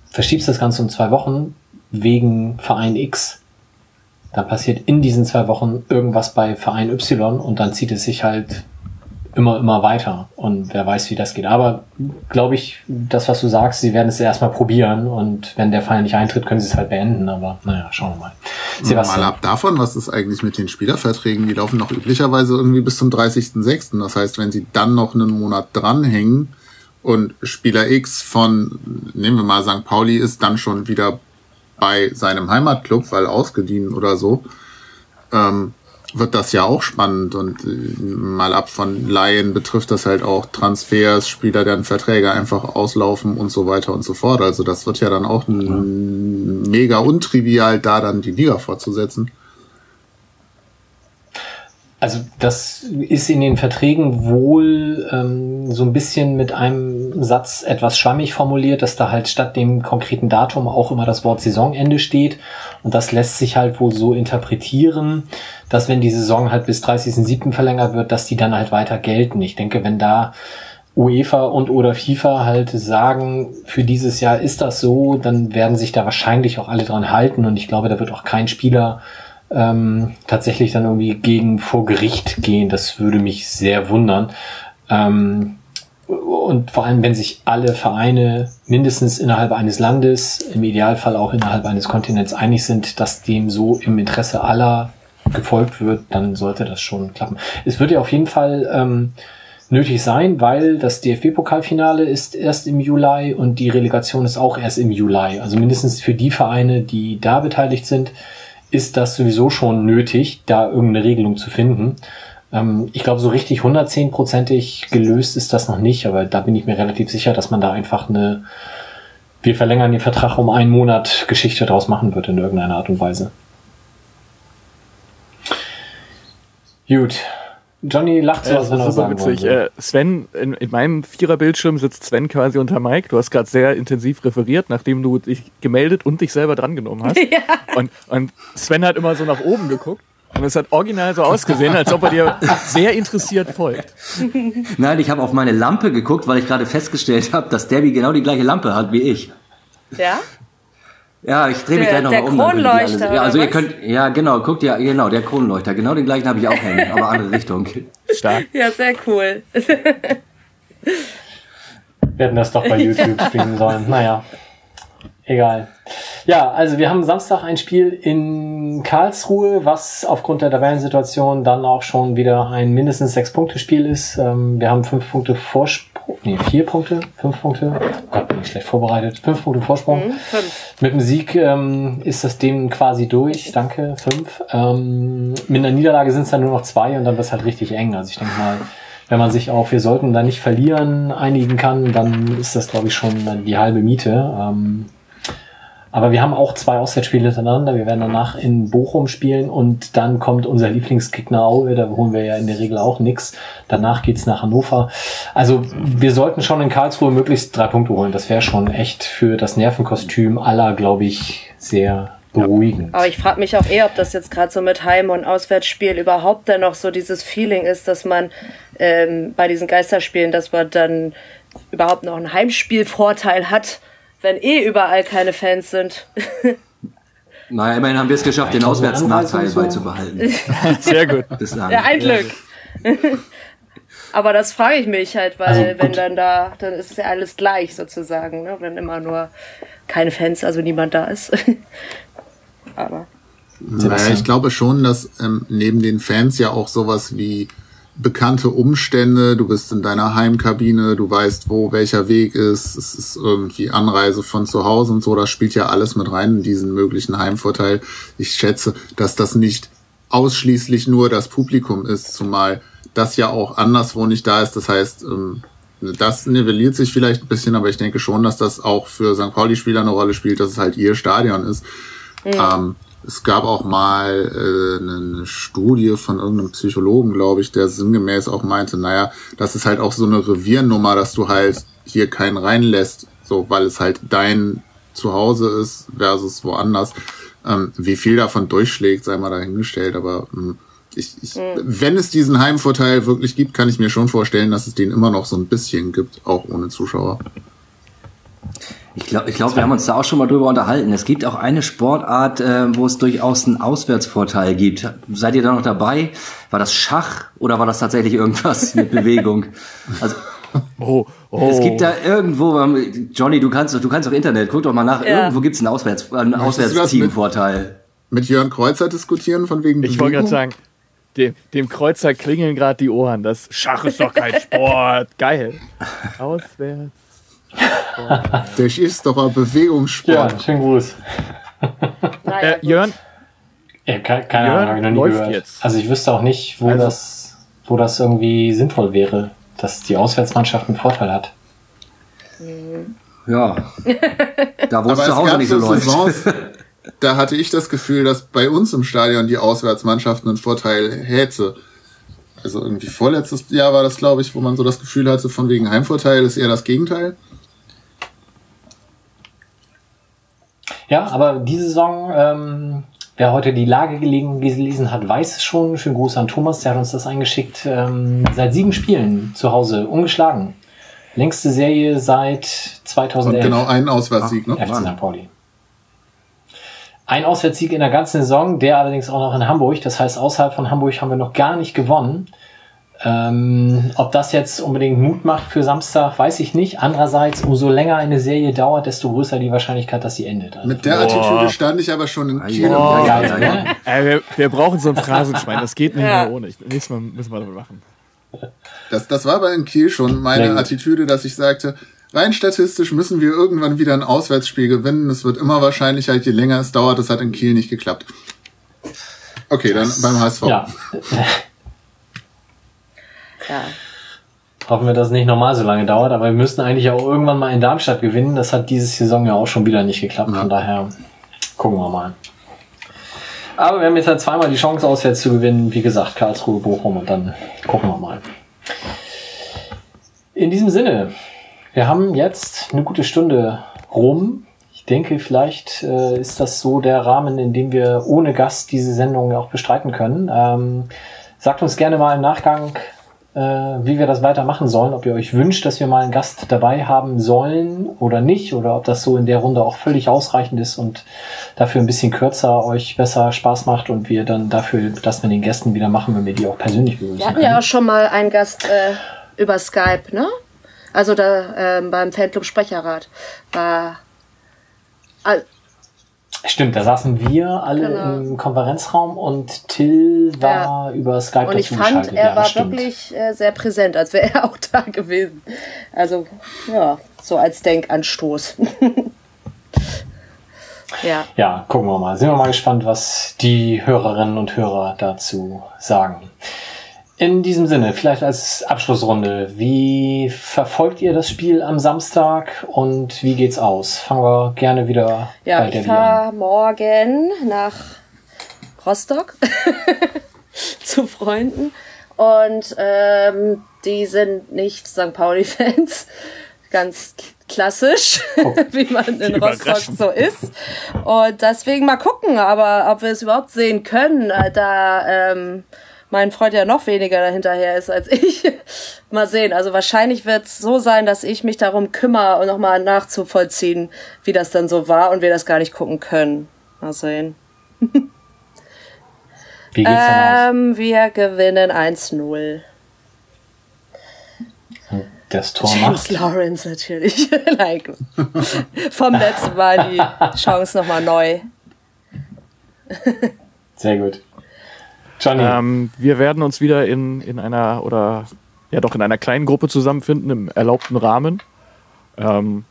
verschiebst das Ganze um zwei Wochen wegen Verein X. Dann passiert in diesen zwei Wochen irgendwas bei Verein Y und dann zieht es sich halt immer, immer weiter. Und wer weiß, wie das geht. Aber glaube ich, das, was du sagst, sie werden es erstmal probieren und wenn der Fall nicht eintritt, können sie es halt beenden. Aber naja, schauen wir mal. Sebastian. Mal ab davon, was ist eigentlich mit den Spielerverträgen? Die laufen noch üblicherweise irgendwie bis zum 30.06. Das heißt, wenn sie dann noch einen Monat dranhängen und Spieler X von, nehmen wir mal St. Pauli, ist dann schon wieder bei seinem Heimatclub, weil ausgedient oder so, ähm, wird das ja auch spannend und äh, mal ab von Laien betrifft das halt auch Transfers, Spieler, deren Verträge einfach auslaufen und so weiter und so fort. Also das wird ja dann auch ja. mega untrivial, da dann die Liga fortzusetzen. Also das ist in den Verträgen wohl ähm, so ein bisschen mit einem Satz etwas schwammig formuliert, dass da halt statt dem konkreten Datum auch immer das Wort Saisonende steht. Und das lässt sich halt wohl so interpretieren, dass wenn die Saison halt bis 30.07. verlängert wird, dass die dann halt weiter gelten. Ich denke, wenn da UEFA und oder FIFA halt sagen, für dieses Jahr ist das so, dann werden sich da wahrscheinlich auch alle dran halten. Und ich glaube, da wird auch kein Spieler ähm, tatsächlich dann irgendwie gegen vor Gericht gehen. Das würde mich sehr wundern. Ähm, und vor allem, wenn sich alle Vereine mindestens innerhalb eines Landes, im Idealfall auch innerhalb eines Kontinents einig sind, dass dem so im Interesse aller gefolgt wird, dann sollte das schon klappen. Es wird ja auf jeden Fall ähm, nötig sein, weil das DFB-Pokalfinale ist erst im Juli und die Relegation ist auch erst im Juli. Also mindestens für die Vereine, die da beteiligt sind, ist das sowieso schon nötig, da irgendeine Regelung zu finden. Ähm, ich glaube, so richtig 110-prozentig gelöst ist das noch nicht, aber da bin ich mir relativ sicher, dass man da einfach eine, wir verlängern den Vertrag um einen Monat Geschichte draus machen wird in irgendeiner Art und Weise. Gut, Johnny lacht so, äh, wenn er sagen witzig. Äh, Sven, in, in meinem Viererbildschirm sitzt Sven quasi unter Mike. Du hast gerade sehr intensiv referiert, nachdem du dich gemeldet und dich selber drangenommen hast. Ja. Und, und Sven hat immer so nach oben geguckt. Und es hat original so ausgesehen, als ob er dir sehr interessiert folgt. Nein, ich habe auf meine Lampe geguckt, weil ich gerade festgestellt habe, dass Debbie genau die gleiche Lampe hat wie ich. Ja? Ja, ich drehe mich gleich nochmal um. Der Kronleuchter. Ja, also ihr könnt, ja genau, guckt ja, genau, der Kronleuchter. Genau den gleichen habe ich auch hängen, aber andere Richtung. Stark. Ja, sehr cool. Wir hätten das doch bei YouTube streamen sollen. Naja, egal. Ja, also wir haben Samstag ein Spiel in Karlsruhe, was aufgrund der Tabellensituation dann auch schon wieder ein mindestens sechs Punkte Spiel ist. Ähm, wir haben fünf Punkte Vorsprung, nee, vier Punkte, fünf Punkte. Gott, bin ich schlecht vorbereitet. Fünf Punkte Vorsprung. Mhm, mit dem Sieg ähm, ist das Ding quasi durch. Danke, fünf. Ähm, mit einer Niederlage sind es dann nur noch zwei und dann wird es halt richtig eng. Also ich denke mal, wenn man sich auf wir sollten da nicht verlieren einigen kann, dann ist das, glaube ich, schon die halbe Miete. Ähm, Aber wir haben auch zwei Auswärtsspiele hintereinander. Wir werden danach in Bochum spielen und dann kommt unser Lieblingsgegner Aue. Da holen wir ja in der Regel auch nix. Danach geht's nach Hannover. Also wir sollten schon in Karlsruhe möglichst drei Punkte holen. Das wäre schon echt für das Nervenkostüm aller, glaube ich, sehr beruhigend. Aber ich frage mich auch eher, ob das jetzt gerade so mit Heim- und Auswärtsspiel überhaupt dann noch so dieses Feeling ist, dass man ähm, bei diesen Geisterspielen, dass man dann überhaupt noch einen Heimspielvorteil hat wenn eh überall keine Fans sind. Naja, immerhin haben wir es geschafft, den Auswärtsnachteil beizubehalten. Sehr gut. Bis dann. Ja, ein Glück. Aber das frage ich mich halt, weil also, wenn dann da, dann ist es ja alles gleich sozusagen, ne? wenn immer nur keine Fans, also niemand da ist. Aber. Naja, ich glaube schon, dass ähm, neben den Fans ja auch sowas wie bekannte Umstände, du bist in deiner Heimkabine, du weißt, wo welcher Weg ist, es ist irgendwie Anreise von zu Hause und so, das spielt ja alles mit rein in diesen möglichen Heimvorteil. Ich schätze, dass das nicht ausschließlich nur das Publikum ist, zumal das ja auch anderswo nicht da ist. Das heißt, ähm, das nivelliert sich vielleicht ein bisschen, aber ich denke schon, dass das auch für St. Pauli-Spieler eine Rolle spielt, dass es halt ihr Stadion ist. Ja. Ähm, es gab auch mal äh, eine Studie von irgendeinem Psychologen, glaube ich, der sinngemäß auch meinte, naja, das ist halt auch so eine Reviernummer, dass du halt hier keinen reinlässt, so weil es halt dein Zuhause ist versus woanders. Ähm, wie viel davon durchschlägt, sei mal dahingestellt, aber ähm, ich, ich, mhm. wenn es diesen Heimvorteil wirklich gibt, kann ich mir schon vorstellen, dass es den immer noch so ein bisschen gibt, auch ohne Zuschauer. Ich glaube, ich glaub, wir haben uns da auch schon mal drüber unterhalten. Es gibt auch eine Sportart, äh, wo es durchaus einen Auswärtsvorteil gibt. Seid ihr da noch dabei? War das Schach oder war das tatsächlich irgendwas mit Bewegung? Also, oh, oh. Es gibt da irgendwo, Johnny, du kannst, du kannst doch Internet, guck doch mal nach. Ja. Irgendwo gibt es einen, Auswärts, einen Auswärtsteamvorteil. Mit, mit Jörn Kreuzer diskutieren von wegen Ich wollte gerade sagen, dem, dem Kreuzer klingeln gerade die Ohren. Das Schach ist doch kein Sport. Geil. Auswärts. Das ist doch ein Bewegungssport. Ja, schönen Gruß. äh, Jörn? Ja, keine, keine Jörn Ahnung, habe ich noch nie gehört. Jetzt. Also ich wüsste auch nicht, wo, also. das, wo das irgendwie sinnvoll wäre, dass die Auswärtsmannschaft einen Vorteil hat. Ja. Da wo es zu Hause nicht so läuft. Saisons, da hatte ich das Gefühl, dass bei uns im Stadion die Auswärtsmannschaft einen Vorteil hätte. Also irgendwie vorletztes Jahr war das, glaube ich, wo man so das Gefühl hatte, von wegen Heimvorteil ist eher das Gegenteil. Ja, aber diese Saison, ähm, wer heute die Lage gelegen, gelesen hat, weiß es schon. Schönen Gruß an Thomas, der hat uns das eingeschickt. Ähm, seit sieben Spielen zu Hause, ungeschlagen. Längste Serie seit 2011. Und genau einen Auswärtssieg, ne? FC St. Pauli. Ein Auswärtssieg in der ganzen Saison, der allerdings auch noch in Hamburg. Das heißt, außerhalb von Hamburg haben wir noch gar nicht gewonnen. Ähm, ob das jetzt unbedingt Mut macht für Samstag, weiß ich nicht. Andererseits, umso länger eine Serie dauert, desto größer die Wahrscheinlichkeit, dass sie endet. Also Mit der Boah. Attitüde stand ich aber schon in Kiel. Oh, ja, ja, ja. Äh, wir, wir, brauchen so ein Phrasenschwein, das geht nicht mehr ohne. Nächstes Mal müssen wir damit machen. Das, das war aber in Kiel schon meine Attitüde, dass ich sagte, rein statistisch müssen wir irgendwann wieder ein Auswärtsspiel gewinnen. Es wird immer wahrscheinlicher, je länger es dauert. Das hat in Kiel nicht geklappt. Okay, dann beim HSV. Ja. Ja. Hoffen wir, dass es nicht nochmal so lange dauert, aber wir müssten eigentlich auch irgendwann mal in Darmstadt gewinnen. Das hat diese Saison ja auch schon wieder nicht geklappt. Von daher gucken wir mal. Aber wir haben jetzt halt zweimal die Chance, auswärts zu gewinnen. Wie gesagt, Karlsruhe, Bochum und dann gucken wir mal. In diesem Sinne, wir haben jetzt eine gute Stunde rum. Ich denke, vielleicht äh, ist das so der Rahmen, in dem wir ohne Gast diese Sendung auch bestreiten können. Ähm, sagt uns gerne mal im Nachgang, wie wir das weitermachen sollen, ob ihr euch wünscht, dass wir mal einen Gast dabei haben sollen oder nicht, oder ob das so in der Runde auch völlig ausreichend ist und dafür ein bisschen kürzer euch besser Spaß macht und wir dann dafür das mit den Gästen wieder machen, wenn wir die auch persönlich begrüßen Wir hatten können. ja auch schon mal einen Gast äh, über Skype, ne? Also da äh, beim Fanclub Sprecherrat war Stimmt, da saßen wir alle genau. im Konferenzraum und Till war ja. über Skype Und ich fand, er ja, war stimmt. wirklich äh, sehr präsent, als wäre er auch da gewesen. Also, ja, so als Denkanstoß. ja. Ja, gucken wir mal. Sind wir mal gespannt, was die Hörerinnen und Hörer dazu sagen. In diesem Sinne, vielleicht als Abschlussrunde, wie verfolgt ihr das Spiel am Samstag und wie geht's aus? Fangen wir gerne wieder Ja, bei ich der fahre morgen nach Rostock zu Freunden und ähm, die sind nicht St. Pauli-Fans. Ganz klassisch, wie man in Rostock so ist. Und deswegen mal gucken, aber ob wir es überhaupt sehen können, äh, da ähm, mein Freund ja noch weniger dahinterher ist als ich. mal sehen. Also wahrscheinlich wird es so sein, dass ich mich darum kümmere und nochmal nachzuvollziehen, wie das dann so war und wir das gar nicht gucken können. Mal sehen. Wie geht's aus? Ähm, wir gewinnen 1-0. Das Tor James macht. Lawrence natürlich. like, vom letzten Mal die Chance nochmal neu. Sehr gut. Johnny, Ähm, wir werden uns wieder in, in einer oder ja doch in einer kleinen Gruppe zusammenfinden im erlaubten Rahmen. Ähm,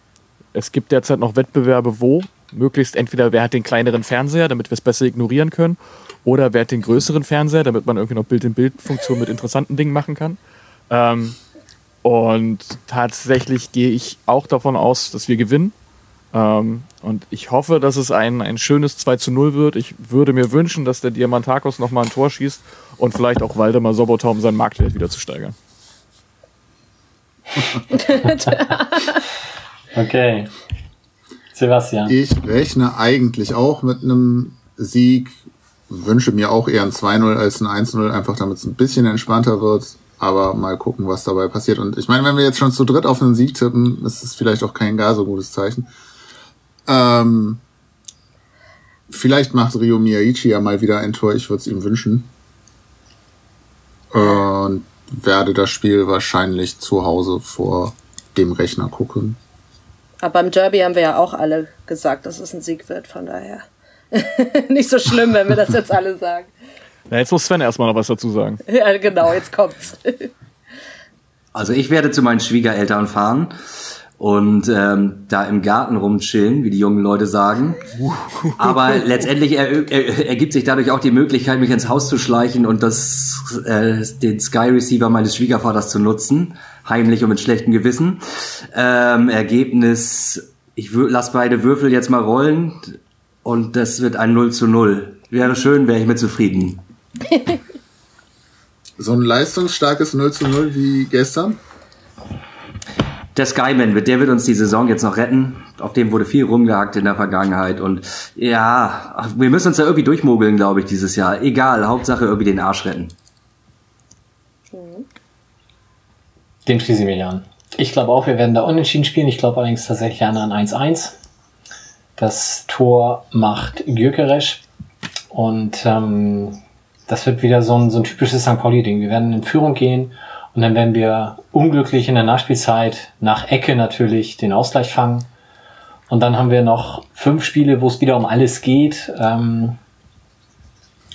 es gibt derzeit noch Wettbewerbe, wo möglichst entweder wer hat den kleineren Fernseher, damit wir es besser ignorieren können, oder wer hat den größeren Fernseher, damit man irgendwie noch Bild-in-Bild-Funktion mit interessanten Dingen machen kann. Ähm, und tatsächlich gehe ich auch davon aus, dass wir gewinnen. Ähm, und ich hoffe, dass es ein, ein schönes 2 zu 0 wird. Ich würde mir wünschen, dass der Diamantakos nochmal ein Tor schießt und vielleicht auch Waldemar Sobotta, um seinen Marktwert wieder zu steigern. okay. Sebastian. Ich rechne eigentlich auch mit einem Sieg, wünsche mir auch eher ein 2-0 als ein 1-0, einfach damit es ein bisschen entspannter wird. Aber mal gucken, was dabei passiert. Und ich meine, wenn wir jetzt schon zu dritt auf einen Sieg tippen, ist es vielleicht auch kein gar so gutes Zeichen. Ähm, vielleicht macht Rio Miyaichi ja mal wieder ein Tor, ich würde es ihm wünschen. Und werde das Spiel wahrscheinlich zu Hause vor dem Rechner gucken. Aber beim Derby haben wir ja auch alle gesagt, dass es ein Sieg wird, von daher. Nicht so schlimm, wenn wir das jetzt alle sagen. Na, jetzt muss Sven erstmal noch was dazu sagen. Ja, genau, jetzt kommt's. Also ich werde zu meinen Schwiegereltern fahren und ähm, da im Garten rumchillen, wie die jungen Leute sagen. Aber letztendlich er, er, ergibt sich dadurch auch die Möglichkeit, mich ins Haus zu schleichen und das, äh, den Sky Receiver meines Schwiegervaters zu nutzen, heimlich und mit schlechtem Gewissen. Ähm, Ergebnis, ich wür- lass beide Würfel jetzt mal rollen und das wird ein 0 zu 0. Wäre schön, wäre ich mit zufrieden. So ein leistungsstarkes 0 zu 0 wie gestern. Der Skyman wird, der wird uns die Saison jetzt noch retten. Auf dem wurde viel rumgehackt in der Vergangenheit und ja, wir müssen uns da irgendwie durchmogeln, glaube ich, dieses Jahr. Egal, Hauptsache irgendwie den Arsch retten. Den schließe ich mich an. Ich glaube auch, wir werden da unentschieden spielen. Ich glaube allerdings tatsächlich an ein 1-1. Das Tor macht Gyökeresch. Und ähm, das wird wieder so ein, so ein typisches St. Pauli-Ding. Wir werden in Führung gehen und dann werden wir unglücklich in der Nachspielzeit nach Ecke natürlich den Ausgleich fangen. Und dann haben wir noch fünf Spiele, wo es wieder um alles geht. Ähm,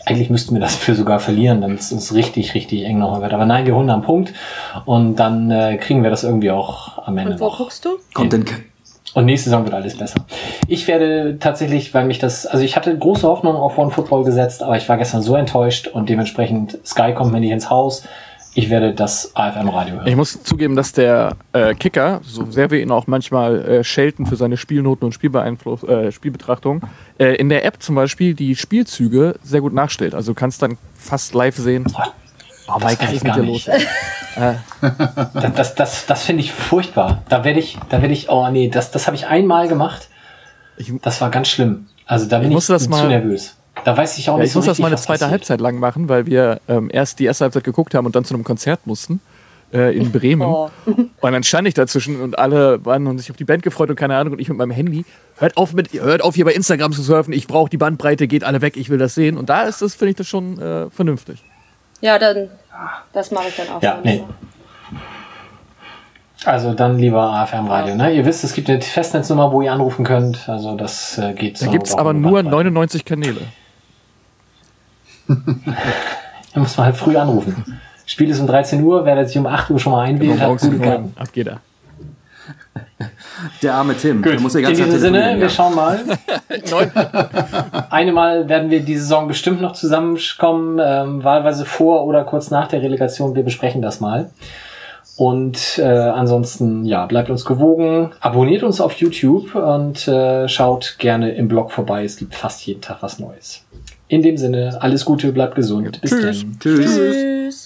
eigentlich müssten wir das für sogar verlieren, dann ist es richtig, richtig eng noch wird. Aber nein, wir holen einen Punkt und dann äh, kriegen wir das irgendwie auch am Ende Und wo noch. guckst du? Kommt denn Und nächste Saison wird alles besser. Ich werde tatsächlich, weil mich das, also ich hatte große Hoffnung auf One Football gesetzt, aber ich war gestern so enttäuscht und dementsprechend Sky kommt mir nicht ins Haus. Ich werde das AFM-Radio hören. Ich muss zugeben, dass der äh, Kicker, so sehr wir ihn auch manchmal äh, schelten für seine Spielnoten und Spielbeeinfluss, äh, Spielbetrachtung, äh, in der App zum Beispiel die Spielzüge sehr gut nachstellt. Also du kannst dann fast live sehen. Oh, das kann ich gar nicht. los? Das, das, das, das finde ich furchtbar. Da werde ich, da werde ich, oh nee, das, das habe ich einmal gemacht. Das war ganz schlimm. Also da bin Ich ich, zu mal- nervös. Da weiß ich auch Ja, nicht ich so muss das mal eine zweite passiert. Halbzeit lang machen, weil wir ähm, erst die erste Halbzeit geguckt haben und dann zu einem Konzert mussten äh, in Bremen. Oh. Und dann stand ich dazwischen und alle waren und sich auf die Band gefreut und keine Ahnung und ich mit meinem Handy. Hört auf mit, hört auf hier bei Instagram zu surfen. Ich brauche die Bandbreite, geht alle weg. Ich will das sehen. Und da ist das, finde ich das schon äh, vernünftig. Ja, dann, das mache ich dann auch. Ja, nee. Also dann lieber AFM-Radio. Ne? Ihr wisst, es gibt eine Festnetznummer, wo ihr anrufen könnt. Also das äh, geht Da so gibt es aber nur Bandbreite. 99 Kanäle. Da muss man halt früh anrufen. Spiel ist um 13 Uhr, wer sich um 8 Uhr schon mal einwählt, hat gute. Karten. Ab geht er. Der arme Tim. Gut, Der muss ja in ganz diesem Sinne, wir schauen mal. Eine Mal werden wir diese Saison bestimmt noch zusammenkommen, ähm, wahlweise vor oder kurz nach der Relegation. Wir besprechen das mal. Und äh, ansonsten, ja, bleibt uns gewogen, abonniert uns auf YouTube und äh, schaut gerne im Blog vorbei. Es gibt fast jeden Tag was Neues. In dem Sinne, alles Gute, bleibt gesund. Bis Tschüss. dann. Tschüss. Tschüss.